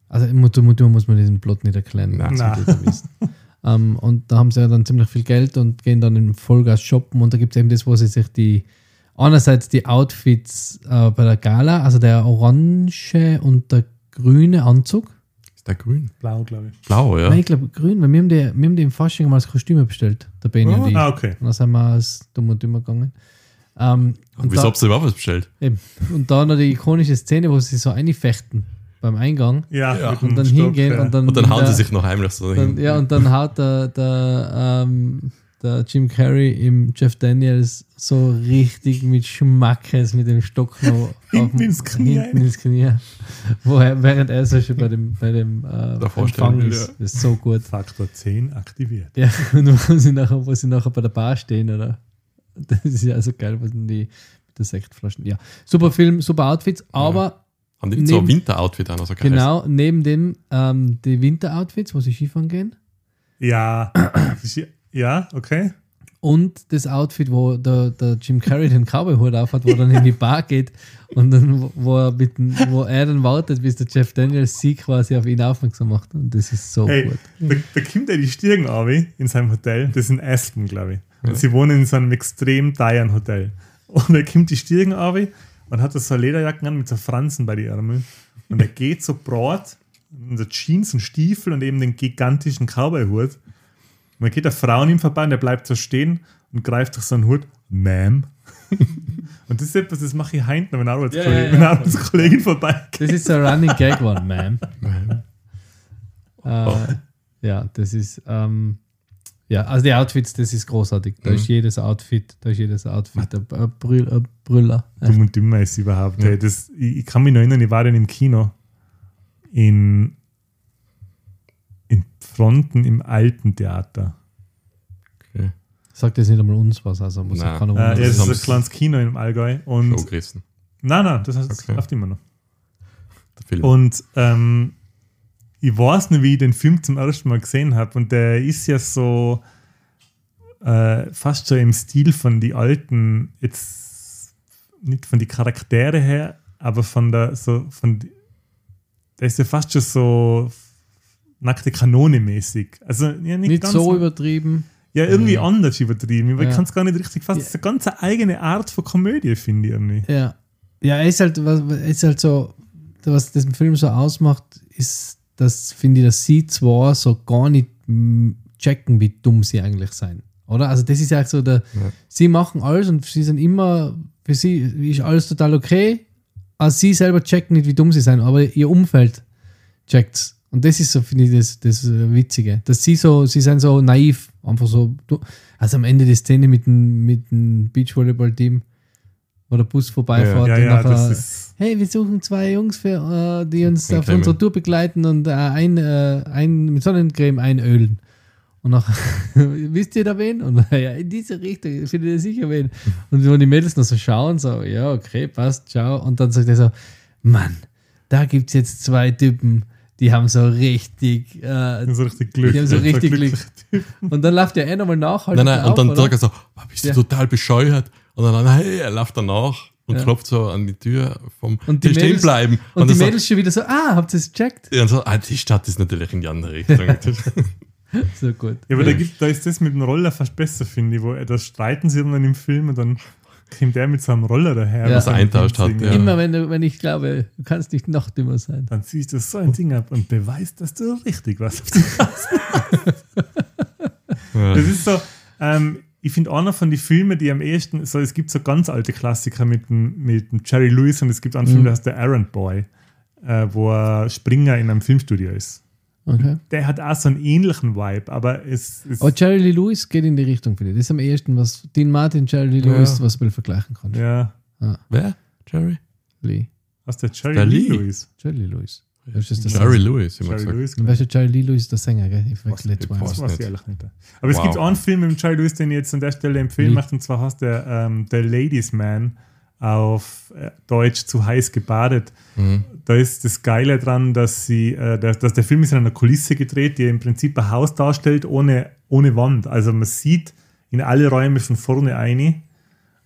also im Mutter Mutter muss man diesen Plot nicht erklären. Nein. Nein. ähm, und da haben sie ja dann ziemlich viel Geld und gehen dann im Vollgas shoppen und da gibt es eben das, wo sie sich die einerseits die Outfits äh, bei der Gala, also der orange und der grüne Anzug. Ist der grün? Blau, glaube ich. Blau, ja. Nein, ich glaube grün, weil wir haben, die, wir haben die im Fasching mal als Kostüme bestellt, der Benny und ich. Ah, okay. Und dann sind wir als dumm und dümmer gegangen. Ähm, und, Wieso da, habt ihr überhaupt was bestellt? eben, und da noch die ikonische Szene, wo sie so einfechten beim Eingang Ja, Ja. und dann Stock, hingehen ja. und dann. Und dann hauen der, sie sich noch heimlich so dann, hin. Ja, und dann haut der, der, ähm, der Jim Carrey im Jeff Daniels so richtig mit Schmackes mit dem Stock noch Hinten ins Knie hinten rein. ins Knie. Wo er, während er so schon bei dem, bei dem äh, Empfang ist. ja. Ist so gut. Faktor 10 aktiviert. Ja, und wo sie nachher, wo sie nachher bei der Bar stehen, oder? Das ist ja so geil, was denn die mit der Sektflaschen. Ja, super Film, super Outfits, aber Haben die nicht so ein neben- Winteroutfit auch noch so geil? genau neben dem ähm, die Winteroutfits, wo sie Skifahren gehen, Ja, ja, okay. und das Outfit, wo der, der Jim Carrey den Cowboy-Hut aufhat, wo er dann in die Bar geht und dann, wo er, mit, wo er dann wartet, bis der Jeff Daniels sie quasi auf ihn aufmerksam macht. Und das ist so Hey, gut. da, da kommt er die Stirn auf in seinem Hotel. Das ist in Aston, glaube ich. Und sie wohnen in so einem extrem teuren Hotel. Und er kommt die Stirn auf und hat so Lederjacken an mit so Fransen bei den Ärmeln. Und er geht so breit in so Jeans und Stiefel und eben den gigantischen Cowboy-Hut. Und dann geht eine Frau an ihm vorbei und er bleibt so stehen und greift durch so einen Hut. Ma'am. und das ist etwas, das mache ich heint, wenn eine Arbeitskollegin, Ja, ja, ja. wenn eine Arbeitskollegin vorbeigeht. Das ist so ein Running Gag one, ma'am. Äh, ja, das ist, ähm, Ja, also die Outfits, das ist großartig. Da Mhm. ist jedes Outfit, da ist jedes Outfit ein, ein, Brüll, ein Brüller. Dumm und dümmer ist überhaupt. ey. Das, ich, ich kann mich noch erinnern, ich war dann im Kino in, in Fronten im alten Theater. Okay. Sagt jetzt nicht einmal uns was, also muss Nein. auch keiner Äh, ja, das ist ein kleines Kino im Allgäu. Und, nein, nein, das heißt, Okay. läuft immer noch. Und ähm, ich weiß nicht, wie ich den Film zum ersten Mal gesehen habe. Und der ist ja so äh, fast schon im Stil von die alten, jetzt nicht von die Charaktere her, aber von der, so, von der ist ja fast schon so nackte Kanone mäßig. Also ja, nicht, nicht so übertrieben. ja, irgendwie anders übertrieben. Aber Ja. Ich kann es gar nicht richtig fassen. Ja. Das ist eine ganz eigene Art von Komödie, finde ich irgendwie. Ja. Ja, er ist halt, was, er ist halt so, was diesen Film so ausmacht, ist, dass, finde ich, dass sie zwar so gar nicht checken, wie dumm sie eigentlich sein. Oder? Also, das ist ja so der, sie machen alles und sie sind immer, für sie ist alles total okay, aber sie selber checken nicht, wie dumm sie sein, aber ihr Umfeld checkt's. Und das ist so, finde ich, das, das äh, Witzige. Dass sie so, sie sind so naiv, einfach so. Also am Ende die Szene mit dem, mit dem Beachvolleyball-Team, wo der Bus vorbeifährt Ja, und ja, nachher, hey, wir suchen zwei Jungs, für, äh, die uns auf unserer Tour begleiten und äh, ein, äh, ein, mit Sonnencreme einölen. Und nachher, wisst ihr da wen? Und ja, in diese Richtung, findet ihr sicher wen. Und wenn die Mädels noch so schauen, so, ja, okay, passt, ciao. Und dann sagt er so, Mann, da gibt es jetzt zwei Typen, die haben so richtig, äh, So richtig Glück. Die haben so richtig glücklich. und dann läuft er eh nochmal nach. halt Nein, nein, auf, und dann sagt er so, "Oh, bist du Ja. total bescheuert? Und dann, hey, er läuft danach und Ja. klopft so an die Tür vom Und die "Hier stehen Mädels- bleiben. Und, die dann Mädels schon wieder so, ah, habt ihr es gecheckt? ja, und so, ah, die Stadt ist natürlich in die andere Richtung. So gut. Ja, aber da, gibt, da ist das mit dem Roller fast besser, finde ich, wo er, da streiten sie dann im Film und dann kommt er mit so einem Roller daher. Ja. was er eintauscht hat, ja. Immer wenn, du, wenn ich glaube, du kannst nicht noch dümmer sein. Dann ziehst du so ein Ding ab und beweist, dass du richtig was auf die Ja. Das ist so, ähm, ich finde einer von den Filmen, die am ehesten, so, es gibt so ganz alte Klassiker mit dem, mit dem Jerry Lewis und es gibt einen Film, der heißt der Errand Boy, äh, wo er Springer in einem Filmstudio ist. Okay. Der hat auch so einen ähnlichen Vibe, aber es ist. Aber Jerry Lee Lewis geht in die Richtung, finde ich. Das ist am ehesten, was Dean Martin, Jerry Lee Ja. Lewis, was man vergleichen kann. ja, Wer? Jerry? Lee. was der Jerry Der Lee Lee. Lewis. Jerry Lee Lewis. Jerry Lewis, immer Jerry gesagt. Weißt du, Jerry Lee Lewis ist der Sänger, gell? Ich Was, verwechsel jetzt mal. was? das weiß ich ehrlich nicht. Aber es Wow. gibt einen Film mit Jerry Lewis, den ich jetzt an der Stelle empfehlen möchte, und zwar heißt der ähm, The Ladies Man auf äh, Deutsch zu heiß gebadet. Mhm. Da ist das Geile dran, dass sie, äh, dass, dass der Film ist in einer Kulisse gedreht, die im Prinzip ein Haus darstellt ohne, ohne Wand. Also man sieht in alle Räume von vorne eine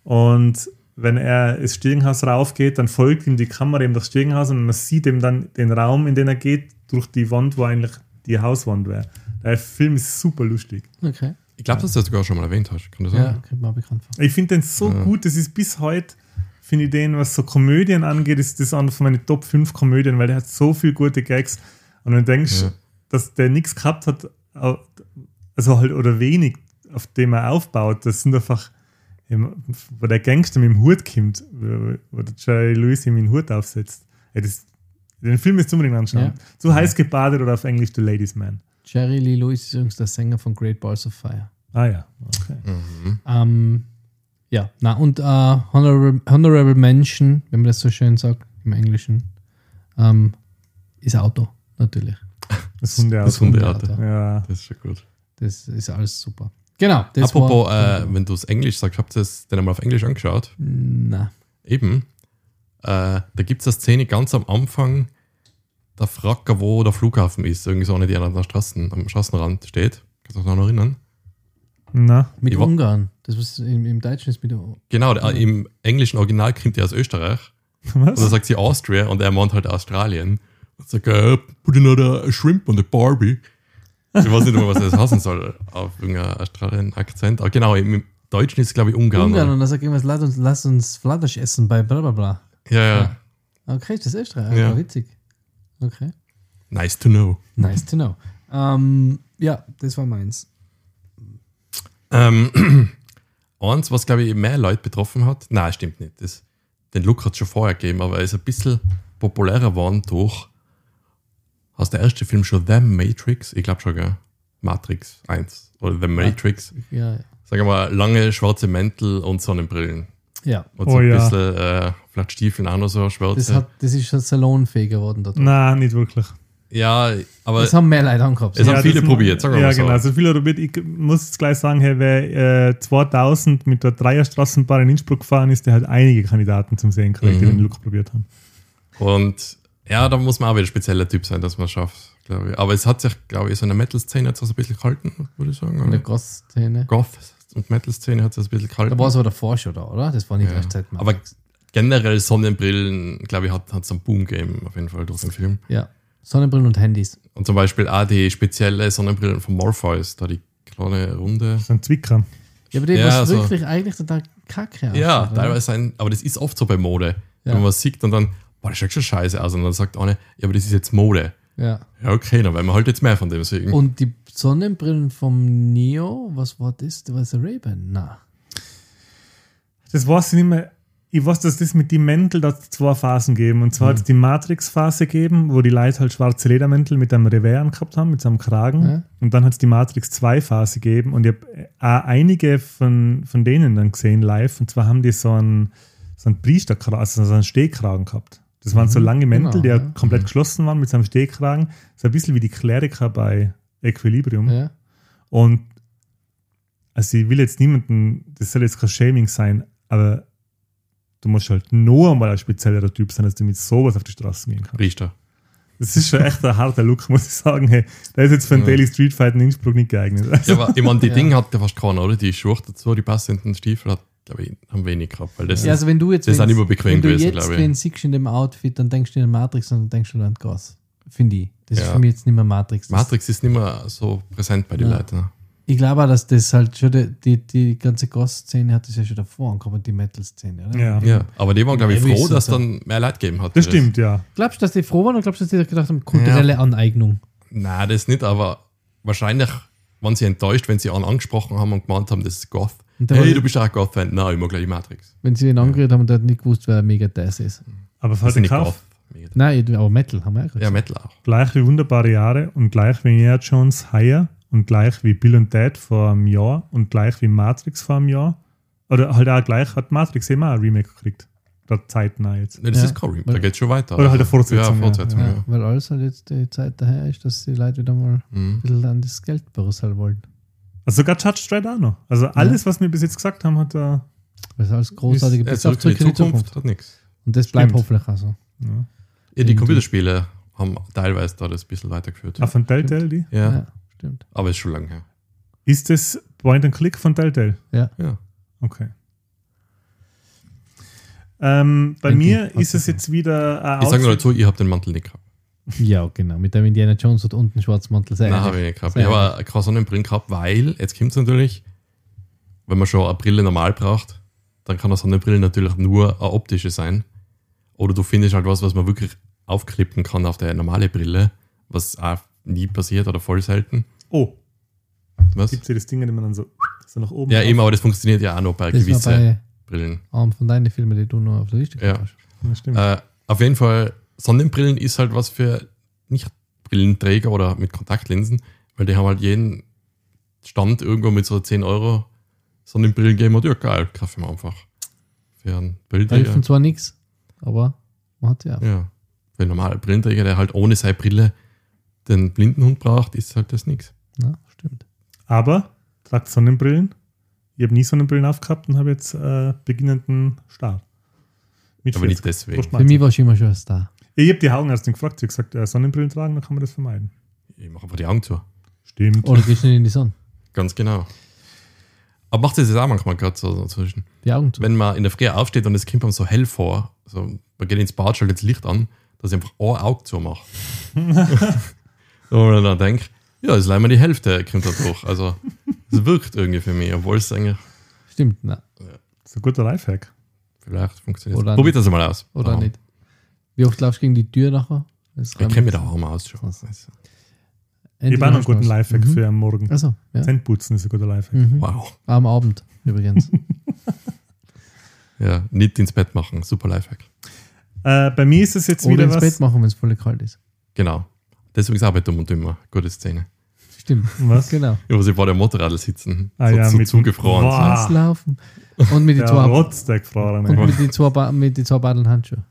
und wenn er ins Stiegenhaus raufgeht, dann folgt ihm die Kamera eben durchs Stiegenhaus und man sieht ihm dann den Raum, in den er geht, durch die Wand, wo eigentlich die Hauswand wäre. Der Film ist super lustig. Okay. Ich glaube, dass du das sogar schon mal erwähnt hast. Kann das Ja, sein? mir auch bekannt vor. Ich finde den so gut, das ist bis heute, finde ich den, was so Komödien angeht, ist das einer von meinen Top 5 Komödien, weil der hat so viele gute Gags. Und wenn du denkst, Ja. dass der nichts gehabt hat, also halt oder wenig, auf dem er aufbaut, das sind einfach, eben, wo der Gangster mit dem Hut kommt, wo wo der Jerry Lewis ihm den Hut aufsetzt. Ey, das, den Film ist unbedingt anschauen. Ja. Zu heiß gebadet oder auf Englisch The Ladies Man. Jerry Lee Lewis ist übrigens der Sänger von Great Balls of Fire. Ah ja, okay. Mhm. Ähm, ja, na und äh, Honorable, Honorable Mention, wenn man das so schön sagt im Englischen, ähm, ist Auto, natürlich. Das Hundeauto. Das. Hundeauto. Ja. Das ist schon gut. Das ist alles super. Genau. Das Apropos, war, äh, wenn du es Englisch sagst, habt ihr es denn einmal auf Englisch angeschaut? na, Eben. Äh, da gibt es eine Szene ganz am Anfang, da fragt er, wo der Flughafen ist. Irgendwie so eine, die an der Straßen, am Straßenrand steht. Kannst du dich noch erinnern? Na, mit Ich Ungarn. Das was im, im Deutschen ist mit Genau, der, im englischen Original kommt er aus Österreich. was? Und dann sagt sie Austria und er meint halt Australien. Und sagt, äh, put another shrimp on the Barbie. Ich weiß nicht mehr, was das heißen soll auf irgendeinem Australien-Akzent. Aber genau, im, Deutschen ist es, glaube ich, Ungarn. Ungarn oder? und dann sagt irgendwas, lass uns, lass uns Fladersch essen bei bla bla bla. Ja, ja. Okay, ist das Österreich? Ja. Ja. Witzig. Okay. Nice to know. Nice to know. Ähm, ja, das war meins. Ähm, eins, was, glaube ich, mehr Leute betroffen hat, nein, stimmt nicht. Das, den Look hat es schon vorher gegeben, aber er ist ein bisschen populärer geworden durch. Hast der erste Film schon The Matrix? Ich glaube schon, gell? Matrix 1 oder The Matrix. Ja, Sagen wir mal, lange schwarze Mäntel und Sonnenbrillen. ja. Und Oh so ein ja. bisschen, äh, vielleicht Stiefeln auch noch so schwarze. Das, hat, das ist schon salonfähig geworden. Da drin. Nein, nicht wirklich. ja, aber Das haben mehr Leute angehabt. Es haben viele probiert, sagen wir ja, mal so. genau. Also viele probiert. Ich muss jetzt gleich sagen, hey, wer äh, 2000 mit der Dreierstraßenbahn in Innsbruck gefahren ist, der hat einige Kandidaten zum Sehen gekriegt, die Mhm. den Look probiert haben. Und ja, da muss man auch wieder ein spezieller Typ sein, dass man es schafft, glaube ich. Aber es hat sich, glaube ich, so in der Metal-Szene hat so ein bisschen gehalten, würde ich sagen. Oder? Goth-Szene. Goth- und Metal-Szene hat sich ein bisschen gehalten. Da war es aber davor schon da, oder? Das war nicht ja. seit Aber generell Sonnenbrillen, glaube ich, hat es einen Boom gegeben, auf jeden Fall durch den Film. Ja. Sonnenbrillen und Handys. Und zum Beispiel auch die spezielle Sonnenbrillen von Morpheus, da die kleine Runde. Das ist ein Zwicker. Ja, aber die Ja, was also- wirklich eigentlich total kacke Ja, teilweise ein, aber das ist oft so bei Mode. Ja. Wenn man was sieht und dann, boah, das schaut schon scheiße aus. Und dann sagt einer, ja, aber das ist jetzt Mode. Ja. Ja, okay, dann wollen wir halt jetzt mehr von dem. Deswegen. Und die Sonnenbrillen vom Neo, was war das? Das war das Ray-Ban? Na. Das weiß ich nicht mehr. Ich weiß, dass das mit den Mänteln da zwei Phasen geben. Und zwar hat es die Matrix-Phase gegeben, wo die Leute halt schwarze Ledermäntel mit einem Revers angehabt haben, mit so einem Kragen. Ja. Und dann hat es die Matrix 2-Phase gegeben. Und ich habe auch einige von, von denen dann gesehen live. Und zwar haben die so einen, so einen Priesterkragen, also so einen Stehkragen gehabt. Das waren so lange Mäntel, Genau, die ja. komplett geschlossen waren mit so einem Stehkragen. So ein bisschen wie die Kleriker bei Equilibrium. Ja. Und also ich will jetzt niemanden, das soll jetzt kein Shaming sein, aber du musst halt nur einmal ein spezieller Typ sein, dass du mit sowas auf die Straßen gehen kannst. Richter. Das ist schon echt ein harter Look, muss ich sagen. Hey, der ist jetzt für ein Ja. Daily Street Fight in Innsbruck nicht geeignet. Also, Ja, aber ich meine, die Ja. Dinge hat ja fast keiner, oder? Die Schuhe dazu, die passenden Stiefel hat, glaube ich, haben wenig gehabt. Weil das ja, also wenn du jetzt Das ist nicht mehr bequem wenn du gewesen, jetzt glaube ich. wen siehst in dem Outfit, dann denkst du in Matrix und dann denkst du an Gas. Finde ich. Das ist Ja. für mich jetzt nicht mehr Matrix. Das- Matrix ist nicht mehr so präsent bei den Ja. Leuten. Ne? Ich glaube auch, dass das halt schon die, die, die ganze Gas-Szene hat das ja schon davor angekommen, die Metal-Szene, oder? Ja. Ja, aber die waren, glaube ich, froh, ist das dass so? dann mehr Leute gegeben hat. das stimmt, ja. Glaubst du, dass die froh waren oder glaubst du, dass die gedacht haben, kulturelle Aneignung? Nein, das nicht, aber wahrscheinlich waren sie enttäuscht, wenn sie einen angesprochen haben und gemeint haben, das ist Goth. Hey, du bist auch ein Goth-Fan. Nein, ich mag gleich Matrix. Wenn sie ihn angerührt haben und der hat nicht gewusst, wer mega das ist. Aber ist den nicht Kauf, Goth. Nein, aber Metal haben wir ja Ja. Metal auch. gleich wie Wunderbare Jahre und gleich wie Indiana Jones Higher und gleich wie Bill und Ted vor einem Jahr und gleich wie Matrix vor einem Jahr. Oder halt auch gleich hat Matrix eben auch ein Remake gekriegt. Da zeitnah jetzt. Nee, das Ja. ist kein Remake, da geht schon weiter. Oder halt eine Fortsetzung, Ja. Fortsetzung, Ja, ja. weil alles halt jetzt die Zeit daher ist, dass die Leute wieder mal ein Mhm. bisschen an das Geld berüsseln wollen. Also sogar Judge Dredd auch noch. Also alles, was wir bis jetzt gesagt haben, hat er. Das ist alles großartige Ja, bis auf zurück in die Zukunft hat nichts. Und das bleibt Stimmt. hoffentlich auch so. Ja. Ja, die. Computerspiele haben teilweise da das ein bisschen weitergeführt. Ah, von Telltale, die. Ja, Ja, stimmt. aber ist schon lange her. Ist das Point and Click von Telltale? Ja. Okay. Ähm, bei Ein mir ist es jetzt wieder ein Ich sage nur dazu, ich habe den Mantel nicht gehabt. Ja, genau. Mit dem Indiana Jones hat unten Schwarzmantel sein. Nein, habe ich nicht gehabt. Sehr Ich habe keine Sonnenbrillen gehabt, weil, jetzt kommt es natürlich, wenn man schon eine Brille normal braucht, dann kann eine Sonnenbrille natürlich nur eine optische sein. Oder du findest halt was, was man wirklich aufklippen kann auf der normale Brille, was auch nie passiert oder voll selten. Oh, Was? gibt es ja das Ding, das man dann so, so nach oben Ja, drauf- eben, aber das funktioniert ja auch noch bei Das gewissen bei Brillen. einem von deinen Filmen, die du noch auf der Liste Ja. hast. Ja, stimmt. Äh, auf jeden Fall, Sonnenbrillen ist halt was für Nicht-Brillenträger oder mit Kontaktlinsen, weil die haben halt jeden Stand irgendwo mit so 10 Euro Sonnenbrillen gegeben und ja, geil, kaufe ich mir einfach. Für einen Da Brillenträger. hilft zwar nichts, aber man hat ja. Ja. Für einen normalen Brillenträger, der halt ohne seine Brille den Blindenhund braucht, ist halt das nichts. Na, stimmt. Aber tragt Sonnenbrillen. Ich habe nie Sonnenbrillen aufgehabt und habe jetzt äh, beginnenden Star. Mit Aber nicht 40. deswegen. Prost, Für mich war es immer schon ein Star. Ich habe die Augenärztin gefragt, sie hat gesagt, äh, Sonnenbrillen tragen, dann kann man das vermeiden. Ich mache einfach die Augen zu. Stimmt. Oder gehst nicht in die Sonne? Ganz genau. Aber macht das jetzt auch manchmal gerade so, so zwischen. Die Augen zu. wenn man in der Früh aufsteht und es kommt einem so hell vor, so, man geht ins Bad, schaltet das Licht an, dass ich einfach ein Auge zumache. und man dann denkt, ja, das ist leider die Hälfte kommt da durch. Also, es wirkt irgendwie für mich, obwohl es eigentlich Stimmt, na. Das ist ein guter Lifehack. vielleicht funktioniert. Oder Probiert das mal aus. Oder Daheim. nicht. Wie oft laufst du gegen die Tür nachher? Ich kenne mich daheim aus schon. Also. Ich habe auch noch einen guten Lifehack mhm. für am Morgen. Also, ja. Zähneputzen ist ein guter Lifehack. Mhm. Wow. Am Abend übrigens. Ja, nicht ins Bett machen. Super Lifehack. Äh, bei mir ist es jetzt Oder wieder ins was. Bett machen, wenn es voll kalt ist. Genau. Deswegen ist auch bei Dumm und Dümmer. Gute Szene. Stimmt. Was? Genau. Ja, wo sie vor dem Motorrad sitzen. Ah so, ja, so mit- zugefroren. Wow. Laufen. Und mit den Der zwei, Rotz, der gefroren. und mit den zwei, Ba- mit den zwei Badeln Handschuhe.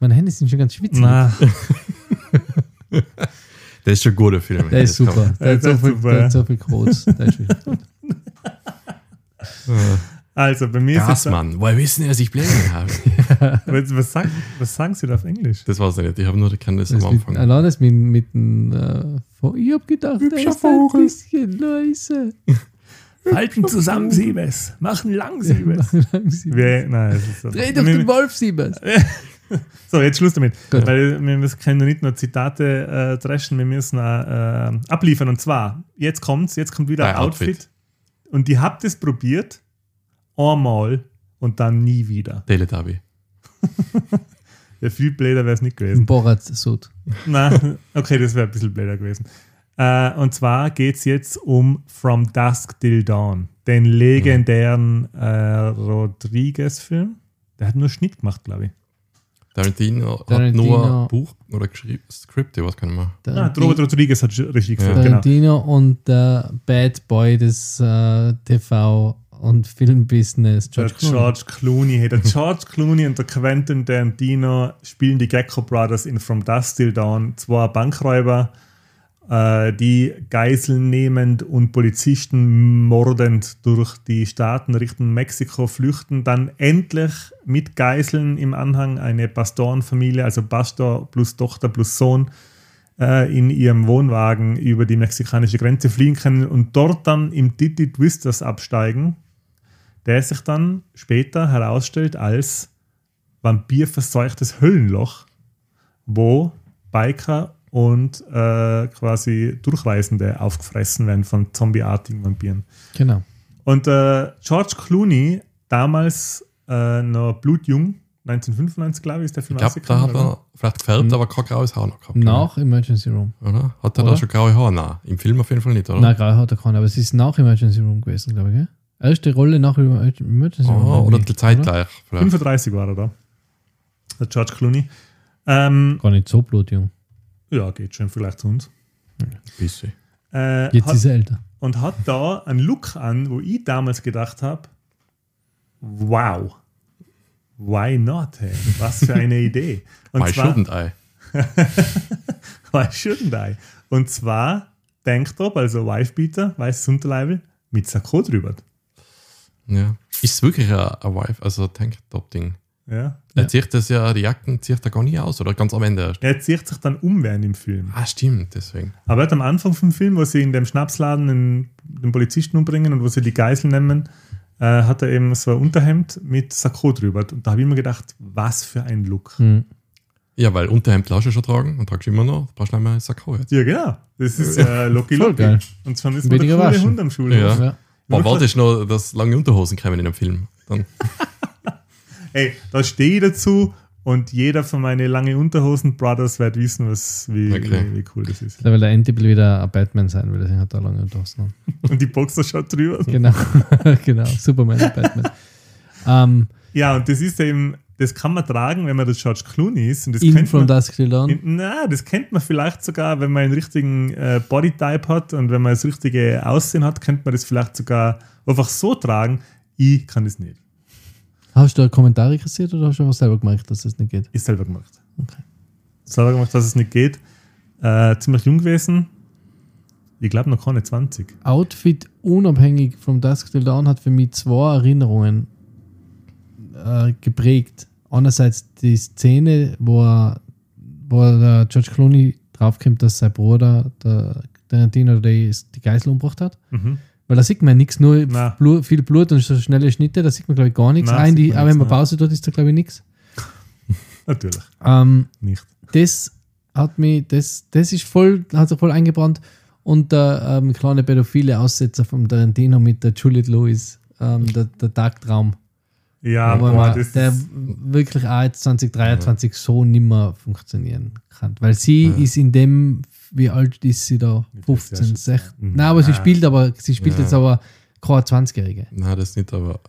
Meine Hände sind schon ganz schwitzig. Nein, Das ist schon ein guter Film. Der ist super. Der hat Der so ist viel, super, der hat so viel Groß. Der ist wirklich gut. also bei mir ist es. Gasmann, woher wissen Sie, dass ich Pläne habe? Was, was, sagen, was sagen Sie da auf Englisch? Das weiß ich nicht. Ich habe nur gekannt, das am Das mit, Anfang. allein das mit, mit dem. Äh, ich hab gedacht, der Hübscher ist ein Vogel. bisschen leise. Halten zusammen, Siebes. Machen lang, Siebes. Langsam. Wir, nein, das ist so. Dreh doch den Wolf, Siebers. So, jetzt Schluss damit. Gut. Weil wir müssen, können nicht nur Zitate äh, dreschen, wir müssen auch, äh, abliefern. Und zwar, jetzt kommt's, jetzt kommt wieder ein Outfit. Outfit. Und die habt es probiert, einmal und dann nie wieder. Teletubby. Ja, viel blöder wäre es nicht Ein gewesen. Borat-Sud. Nein, okay, das wäre ein bisschen blöder gewesen. Äh, und zwar geht es jetzt um From Dusk Till Dawn, den legendären äh, Rodriguez-Film. Der hat nur Schnitt gemacht, glaube ich. Tarantino, hat Tarantino. nur Buch oder geschrieben, Skripte, was kann man. Ah, Robert Rodriguez hat Regie geführt, Ja. genau. Tarantino und der Bad Boy des äh, TV- und Filmbusiness, Der George Clooney. George Clooney. Hey, der George Clooney und der Quentin Tarantino spielen die Gecko Brothers in From Dusk Till Dawn. Zwei Bankräuber, die Geiseln nehmend und Polizisten mordend durch die Staaten Richtung Mexiko flüchten. Dann endlich mit Geiseln im Anhang eine Pastorenfamilie, also Pastor plus Tochter plus Sohn, äh, in ihrem Wohnwagen über die mexikanische Grenze fliehen können und dort dann im Titi Twisters absteigen der sich dann später herausstellt als vampirverseuchtes Höllenloch, wo Biker und äh, quasi Durchreisende aufgefressen werden von zombieartigen Vampiren. Genau. Und äh, George Clooney, damals äh, noch blutjung, 1995 glaube ich, ist der Film Ich glaube, da hat oder? er vielleicht gefärbt, aber kein graues Haar noch gehabt. Nach Emergency Room. Oder? Hat er Oder? da schon graue Haare? Nein, im Film auf jeden Fall nicht, oder? Nein, grau hat er keinen, aber es ist nach Emergency Room gewesen, glaube ich. Gell? Erste Rolle nach Emer- Emergency Room. Oh, oder irgendwie, zeitgleich. Vielleicht. 35 war er da. Der George Clooney. Ähm, Gar nicht so blutjung. Ja, geht schon vielleicht zu uns. Bisschen. Äh, Jetzt hat, ist er älter. und hat da einen Look an, wo ich damals gedacht habe, wow, why not? Hey? Was für eine Idee. Und Why zwar, shouldn't I? why shouldn't I? Und zwar Tanktop, also Wifebeater, weißes Unterleibel, mit Sakko drüber. Ja. Ist es wirklich ein, ein Wife, also ein Tanktop-Ding? Ja. Er zieht das ja, die Jacken zieht er gar nicht aus, oder ganz am Ende erst. Er zieht sich dann um während im Film. Ah, stimmt, deswegen. Aber er hat am Anfang vom Film, wo sie in dem Schnapsladen den, den Polizisten umbringen und wo sie die Geisel nehmen, äh, hat er eben so ein Unterhemd mit Sakko drüber. Und da habe ich mir gedacht, was für ein Look. Hm. Ja, weil Unterhemd lasse ich schon tragen und tragst immer noch, brauchst du nicht mehr ein Sakko jetzt. Ja, genau. Das ist ja Loki Loki. geil. Und zwar ist man der coole. Hund am Schulhof. Ja. Ja. Boah, warte ich noch, dass lange Unterhosen kommen in dem Film. Dann. Ey, da stehe ich dazu und jeder von meinen lange Unterhosen Brothers wird wissen, was, wie, Okay. wie, wie cool das ist. Da will der Endtippel wieder ein Batman sein, weil deswegen hat er lange Unterhosen. Und die Boxer schaut drüber. Genau, genau. Superman und Batman. Ähm, Ja, und das ist eben, das kann man tragen, wenn man das George Clooney ist. Und das in kennt From man, Dusk Till Dawn. na, das kennt man vielleicht sogar, wenn man einen richtigen äh, Bodytype hat und wenn man das richtige Aussehen hat, könnte man das vielleicht sogar einfach so tragen. Ich kann das nicht. Hast du da Kommentare kassiert oder hast du einfach selber gemerkt, dass das nicht geht? Ich selber gemacht. Okay. Selber gemacht, dass es nicht geht. Äh, ziemlich jung gewesen. Ich glaube noch keine 20. Outfit unabhängig vom Dusk Till Dawn hat für mich zwei Erinnerungen äh, geprägt. Einerseits die Szene, wo, er, wo der George Clooney draufkommt, dass sein Bruder, der Tarantino, die, die Geisel umgebracht hat. Mhm. Weil da sieht man nichts, nur. Blut, viel Blut und so schnelle Schnitte, da sieht man, glaube ich, gar nichts. Na, Auch, in sieht die, auch wenn man nein. Pause tut, ist da, glaube ich, nichts. Natürlich Ähm, nicht. das hat mich, das, das ist voll, hat sich voll eingebrannt. Und der ähm, kleine pädophile Aussetzer vom Tarantino mit der Juliette Lewis, ähm, der, der Tagtraum. Ja, boah, man, der ist, wirklich auch jetzt 2023 so nimmer funktionieren kann. Weil sie Ja. ist in dem, wie alt ist sie da? Mit 15, 16. 16. Mhm. Nein, aber sie Ah. spielt aber, sie spielt Ja. jetzt aber keine 20-Jährige. Nein, das nicht, aber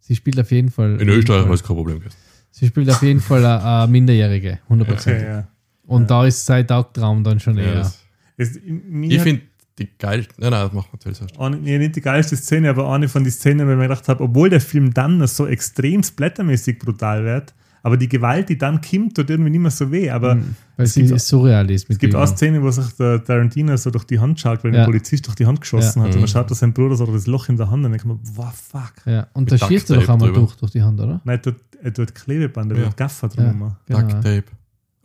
Sie spielt auf jeden Fall. in Österreich war es kein Problem gewesen. Sie spielt auf jeden Fall eine, eine Minderjährige, 100%. okay, ja. Und da ist sein Tagtraum dann schon Ja, eher. das, Es, mir ich finde, die geilste. Nein, nein, das macht natürlich so. eine, nee, nicht die geilste Szene, aber eine von den Szenen, weil ich mir gedacht habe, obwohl der Film dann noch so extrem splattermäßig brutal wird, aber die Gewalt, die dann kommt, tut irgendwie nicht mehr so weh. Aber Weil es sie gibt, surreal ist mit es gibt auch Szene, wo sich der Tarantino so durch die Hand schaut, weil Ja. der Polizist durch die Hand geschossen Ja. hat. Und Mhm. dann schaut er seinen Bruder so durch das Loch in der Hand und denkt man, wow, fuck. Ja, und Mit da schießt er doch einmal durch, durch die Hand, oder? Nein, er tut, er tut Klebeband, er Ja. tut Gaffer Ja, drum. genau. Duct Tape.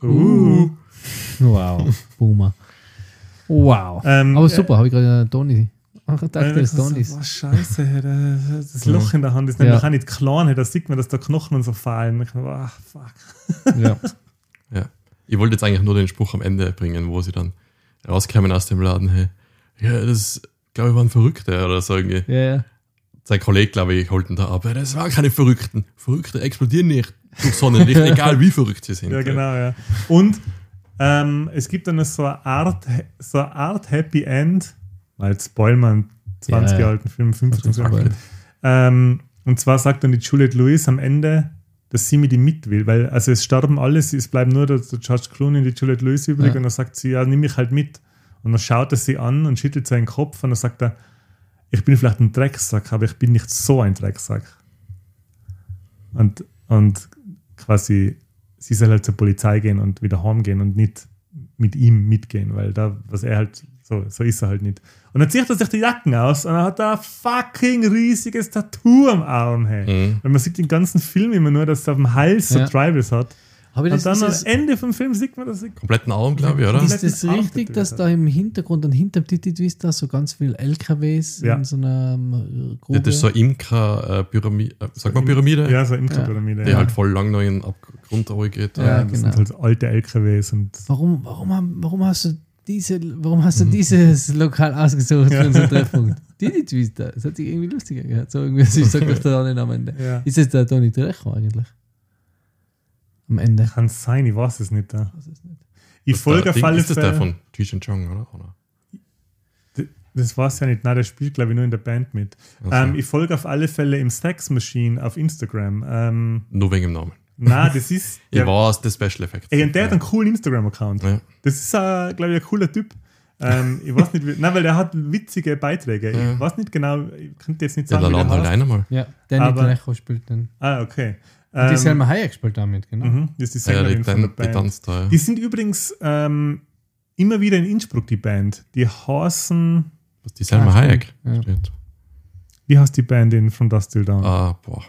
Uh. Wow, Boomer. Wow. Ähm, Aber super, habe ich gerade äh, Toni. Ach, ich dachte, das ist so, Tonis. oh, scheiße, hey, das. Loch in der Hand ist nämlich Ja. auch nicht klein, da sieht man, dass da Knochen und so fallen. Ich, oh, fuck. Ja. Ja. Ich wollte jetzt eigentlich nur den Spruch am Ende bringen, wo sie dann rauskamen aus dem Laden. Hey, ja, das, glaube ich, waren Verrückte oder so irgendwie. ja, ja. Sein Kollege, glaube ich, holt ihn da ab. Das waren keine Verrückten. Verrückte explodieren nicht durch Sonnenlicht, egal wie verrückt sie sind. Ja, genau, ja. Und ähm, es gibt dann so eine Art, so eine Art Happy End, weil wir einen 20 Ja, ja. Alten Film, 15 Also, Jahre alt. Ähm, und zwar sagt dann die Juliette Lewis am Ende, dass sie mit ihm mit will, weil also es sterben alle, es bleibt nur der, der George Clooney und die Juliette Lewis übrig Ja. und dann sagt sie, ja, nimm mich halt mit. Und dann schaut er sie an und schüttelt seinen Kopf und dann sagt er, ich bin vielleicht ein Drecksack, aber ich bin nicht so ein Drecksack. Und, und quasi, sie soll halt zur Polizei gehen und wieder heimgehen und nicht mit ihm mitgehen, weil da, was er halt, so, so ist er halt nicht. Und dann zieht er sich die Jacken aus und dann hat er ein fucking riesiges Tattoo am Arm, hey. Mhm. Weil man sieht den ganzen Film immer nur, dass er auf dem Hals so Ja. Tribals hat. Aber Und das dann ist, am Ende vom Film sieht man, dass er Kompletten Arm, glaube ich, oder? Ist- ist das richtig, dass da im Hintergrund und hinter dem Titi Twist so ganz viel LKWs Ja. in so einer Grube? Ja, das ist so Imker-Pyramide, äh, sag mal Pyramide, Ja, so Imkerpyramide. die ja. halt voll lang noch in den Abgrund runtergeht. Ja, ja, das genau. sind halt alte LKWs und Warum, warum, warum hast du diese, warum hast du dieses Lokal ausgesucht für unseren Treffpunkt? Titi Twister. Das hat sich irgendwie lustiger gehört. So irgendwie, ich sag doch da nicht am Ende. ja. Ist es der Toni Trecho eigentlich? Am Ende. Kann sein, ich weiß es nicht. Da. es. Ich folge auf alle Ist das der Fälle. von Cheech and Chong, oder? oder? Das weiß ja nicht. Nein, der spielt, glaube ich, nur in der Band mit. Also, Ähm, ich folge auf alle Fälle im Sex Machine auf Instagram. Ähm, nur wegen dem Namen. Nein, das ist. Ich Der, weiß, der Special Effects. ey, und der hat einen coolen Instagram-Account. ja. Das ist, äh, glaube ich, ein cooler Typ. Ähm, ich weiß nicht, wie, nein, weil der hat witzige Beiträge. Ja. Ich weiß nicht genau, ich könnte jetzt nicht Ja, sagen, wie laden der halt einer mal. Ja, Danny Trecho spielt den. Ah, okay. Und die Ähm, Selma Hayek spielt damit, genau. mhm, das ist die Ja, Sängerin die, von der die Band. tanzt da. Ja. Die sind übrigens ähm, immer wieder in Innsbruck, die Band. Die heißen, Was die Selma Ah, Hayek. Ja. steht. wie heißt die Band in From Dust Till Dawn? Ah, boah.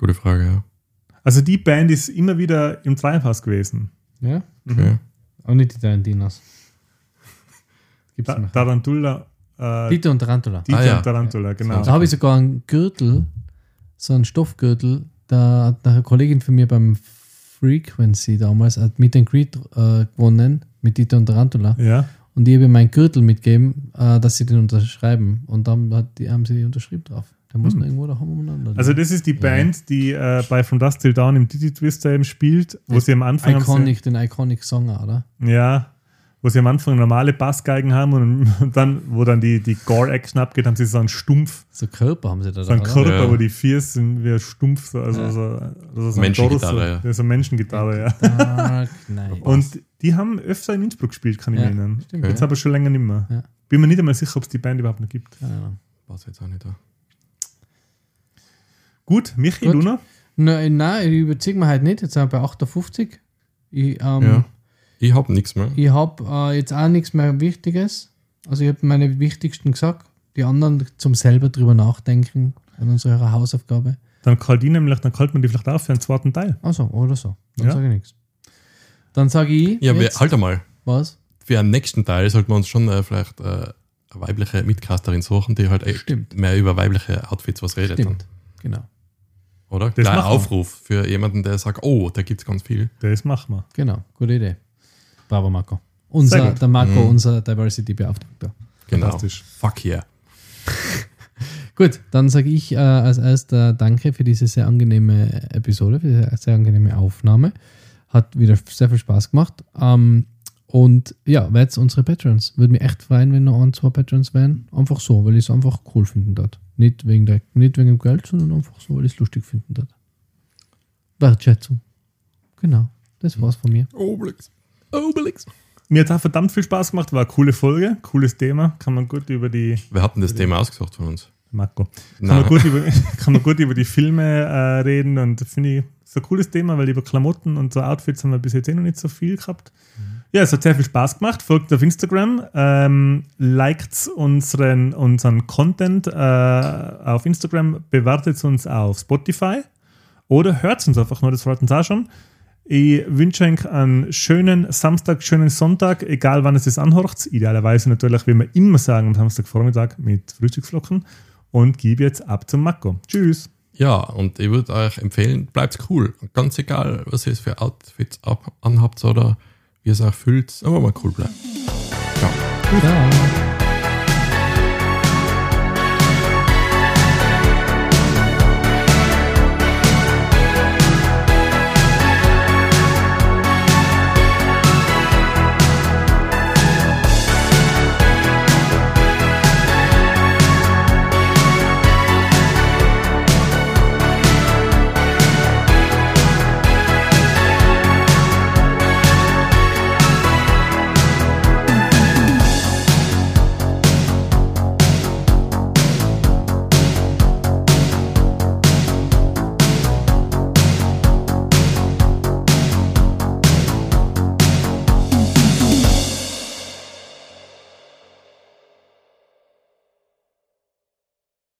Gute Frage, ja. Also die Band ist immer wieder im Treibhaus gewesen. Ja? Okay. Auch nicht die Tarantinos. Gibt's Ta noch. Tarantula. Äh, Dieter und Tarantula. Dieter Ah, ja. und Tarantula, genau. Da habe ich sogar einen Gürtel, so einen Stoffgürtel, da hat eine Kollegin von mir beim Frequency damals hat mit den Creed äh, gewonnen, mit Dieter und Tarantula. Ja. Und die habe ich meinen Gürtel mitgegeben, äh, dass sie den unterschreiben. Und dann hat die, haben sie unterschrieben drauf. Der muss noch irgendwo da haben umeinander. Hm. Also das ist die Band, die äh, bei From Dust Till Dawn im Diddy Twister eben spielt, wo Das sie am Anfang haben Iconic, den Iconic Song, oder? sie, ja, wo sie am Anfang normale Bassgeigen haben und, und dann, wo dann die, die Gore-Action abgeht, haben sie so einen Stumpf, So Körper haben sie da so einen oder? Körper, Ja. wo die Viers sind wie ein Stumpf, so, also Ja. so, also so ein Menschengitarre, ja. ja. So eine Menschengitarre, ja. Und die haben öfter in Innsbruck gespielt, kann ich Ja, mich erinnern. stimmt, Jetzt ja. aber schon länger nicht mehr. Ja. Bin mir nicht einmal sicher, ob es die Band überhaupt noch gibt. Keine Ahnung. Weiß jetzt auch nicht da. Gut, Michi, Gut. Luna? Nein, nein, ich überziehe mich halt nicht. Jetzt sind wir bei 58. Ich, ähm, Ja. Ich habe nichts mehr. ich habe äh, jetzt auch nichts mehr Wichtiges. Also ich habe meine wichtigsten gesagt. Die anderen zum selber drüber nachdenken an unserer Hausaufgabe. Dann kalt die nämlich, dann kalt man die vielleicht auf für einen zweiten Teil. Also, oder so. Dann Ja. sage ich nichts. Dann sage ich. Ja, wir, jetzt, halt einmal. Was? Für einen nächsten Teil sollten wir uns schon äh, vielleicht äh, eine weibliche Mitcasterin suchen, die halt echt Stimmt. mehr über weibliche Outfits was redet. Stimmt. Genau. Oder? Das Kleiner machen wir. Aufruf für jemanden, der sagt, oh, da gibt es ganz viel. Das machen wir. Genau. Gute Idee. Bravo, Marco. Unser, der Marco, Mhm. unser Diversity-Beauftragter. Genau. Fantastisch. Fuck yeah. Gut, dann sage ich äh, als erster Danke für diese sehr angenehme Episode, für diese sehr angenehme Aufnahme. Hat wieder sehr viel Spaß gemacht. Ähm, und ja, werdet unsere Patrons. Würde mich echt freuen, wenn noch ein, zwei Patrons wären. Einfach so, weil ich es einfach cool finden dort. Nicht wegen, der, nicht wegen dem Geld, sondern einfach so, weil ich es lustig finden dort. Wertschätzung. Genau, das war's von mir. Obelix. Obelix. mir hat auch verdammt viel Spaß gemacht, war eine coole Folge, cooles Thema, kann man gut über die Wer hat denn das Thema ausgesucht von uns? Marco. Kann man, gut über, kann man gut über die Filme äh, reden und finde ich so ein cooles Thema, weil über Klamotten und so Outfits haben wir bis jetzt eh noch nicht so viel gehabt. Ja, es hat sehr viel Spaß gemacht. Folgt auf Instagram, ähm, liked unseren, unseren Content äh, auf Instagram, bewertet uns auf Spotify oder hört uns einfach nur, das verraten uns auch schon. Ich wünsche euch einen schönen Samstag, schönen Sonntag, egal wann es es anhört. Idealerweise natürlich, wie wir immer sagen, am Samstagvormittag mit Frühstücksflocken. Und gebe jetzt ab zum Mako. Tschüss. Ja, und ich würde euch empfehlen, bleibt cool. Ganz egal, was ihr für Outfits ab, anhabt oder wie es fühlt, aber mal cool bleiben. Ciao. Ja.